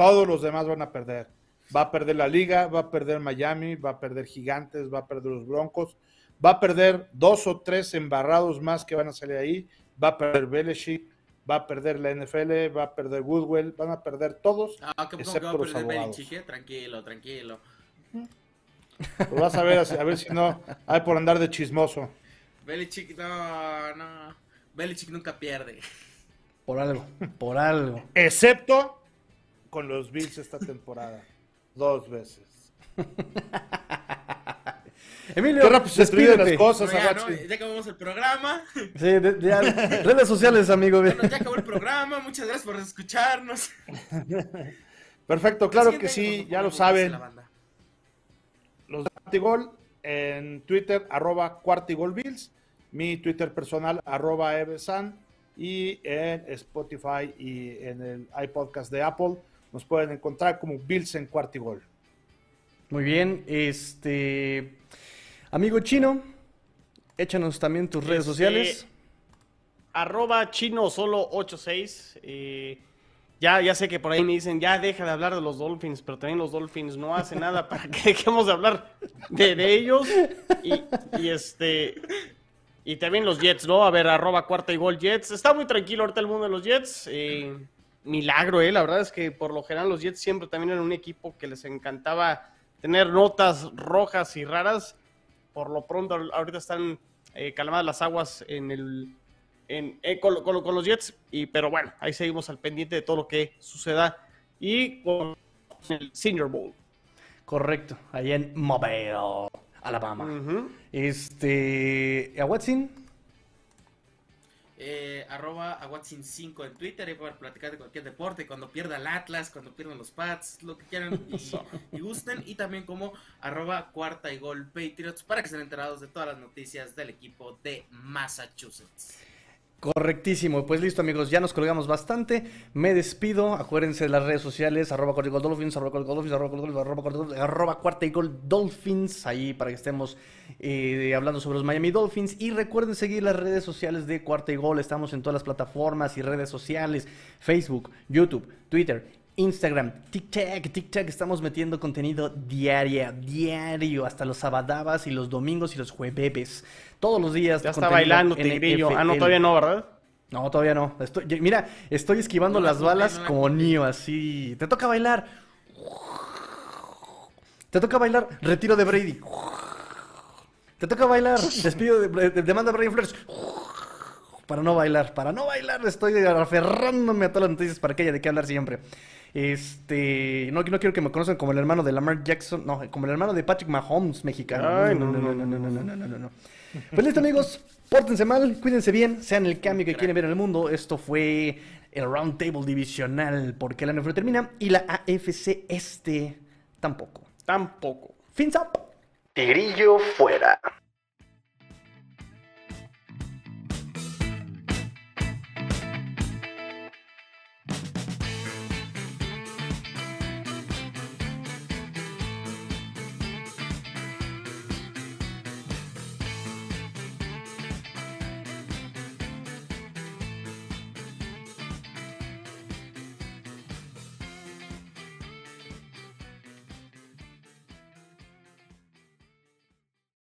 Todos los demás van a perder. Va a perder la liga, va a perder Miami, va a perder Gigantes, va a perder los Broncos, va a perder dos o tres embarrados más que van a salir ahí, va a perder Belichick, va a perder la NFL, va a perder Woodwell, van a perder todos, ah, excepto los abogados. Eh? Tranquilo, tranquilo. Pues vas a ver, a ver si no hay por andar de chismoso. Belichick, no, no. Belichick nunca pierde. Por algo, por algo. Excepto con los Bills esta temporada. Dos veces. [LAUGHS] Emilio, Qué rápido se las cosas, ya, ya, acabamos el programa. Sí, ya, redes sociales, amigo. Bueno, ya acabó el programa. Muchas gracias por escucharnos. Perfecto, claro que sí, ya lo saben. Los de Cuartigol en Twitter, arroba Cuartigolbills. Mi Twitter personal, arroba Evesan. Y en Spotify y en el iPodcast de Apple nos pueden encontrar como Bills en Cuartigol. Muy bien, este amigo chino, échanos también tus redes este, sociales. Arroba chino solo 86. Eh, ya, ya sé que por ahí me dicen, ya deja de hablar de los Dolphins, pero también los Dolphins no hacen nada para que [LAUGHS] dejemos de hablar de, ellos. Y, este. Y también los Jets, ¿no? A ver, arroba cuarta y gol Jets. Está muy tranquilo ahorita el mundo de los Jets. Eh, milagro, ¿eh? La verdad es que por lo general los Jets siempre también eran un equipo que les encantaba tener notas rojas y raras. Por lo pronto, ahorita están eh, calmadas las aguas en el, en, eh, con, los Jets, y, pero bueno, ahí seguimos al pendiente de todo lo que suceda. Y con el Senior Bowl. Correcto, ahí en Mobile, Alabama. Este, ¿a Watson? Eh, arroba a Watson 5 en Twitter y poder platicar de cualquier deporte, cuando pierda el Atlas, cuando pierdan los Pats, lo que quieran [LAUGHS] y, gusten, y también como arroba cuarta y gol Patriots para que estén enterados de todas las noticias del equipo de Massachusetts. Correctísimo, pues listo amigos, ya nos colgamos bastante, me despido, acuérdense de las redes sociales, arroba gol dolphins, arroba dolphins, arroba, cuarta y gol dolphins, ahí para que estemos eh, hablando sobre los Miami Dolphins, y recuerden seguir las redes sociales de cuarta y gol, estamos en todas las plataformas y redes sociales, Facebook, YouTube, Twitter, Instagram, TikTok, TikTok, estamos metiendo contenido diario, diario, hasta los sabadabas y los domingos y los jueves. Todos los días. Ya está bailando, Tigrillo. Ah, no, todavía no, ¿verdad? No, todavía no. Estoy, mira, estoy esquivando las balas como niño, así. Te toca bailar. Te toca bailar. Retiro de Brady. Te toca bailar. Despido de, demanda Brady Flores. Para no bailar, para no bailar, estoy aferrándome a todas las noticias para que haya de qué hablar siempre. Este, no, no quiero que me conozcan como el hermano de Lamar Jackson, no, como el hermano de Patrick Mahomes mexicano. Ay, no, no, no, no, no, no, no, no, no, no. Pues listo, amigos, pórtense mal, cuídense bien, sean el cambio que quieren ver en el mundo. Esto fue el Round Table divisional porque la NFL termina y la AFC este tampoco. Tampoco. Fins up. Tigrillo fuera.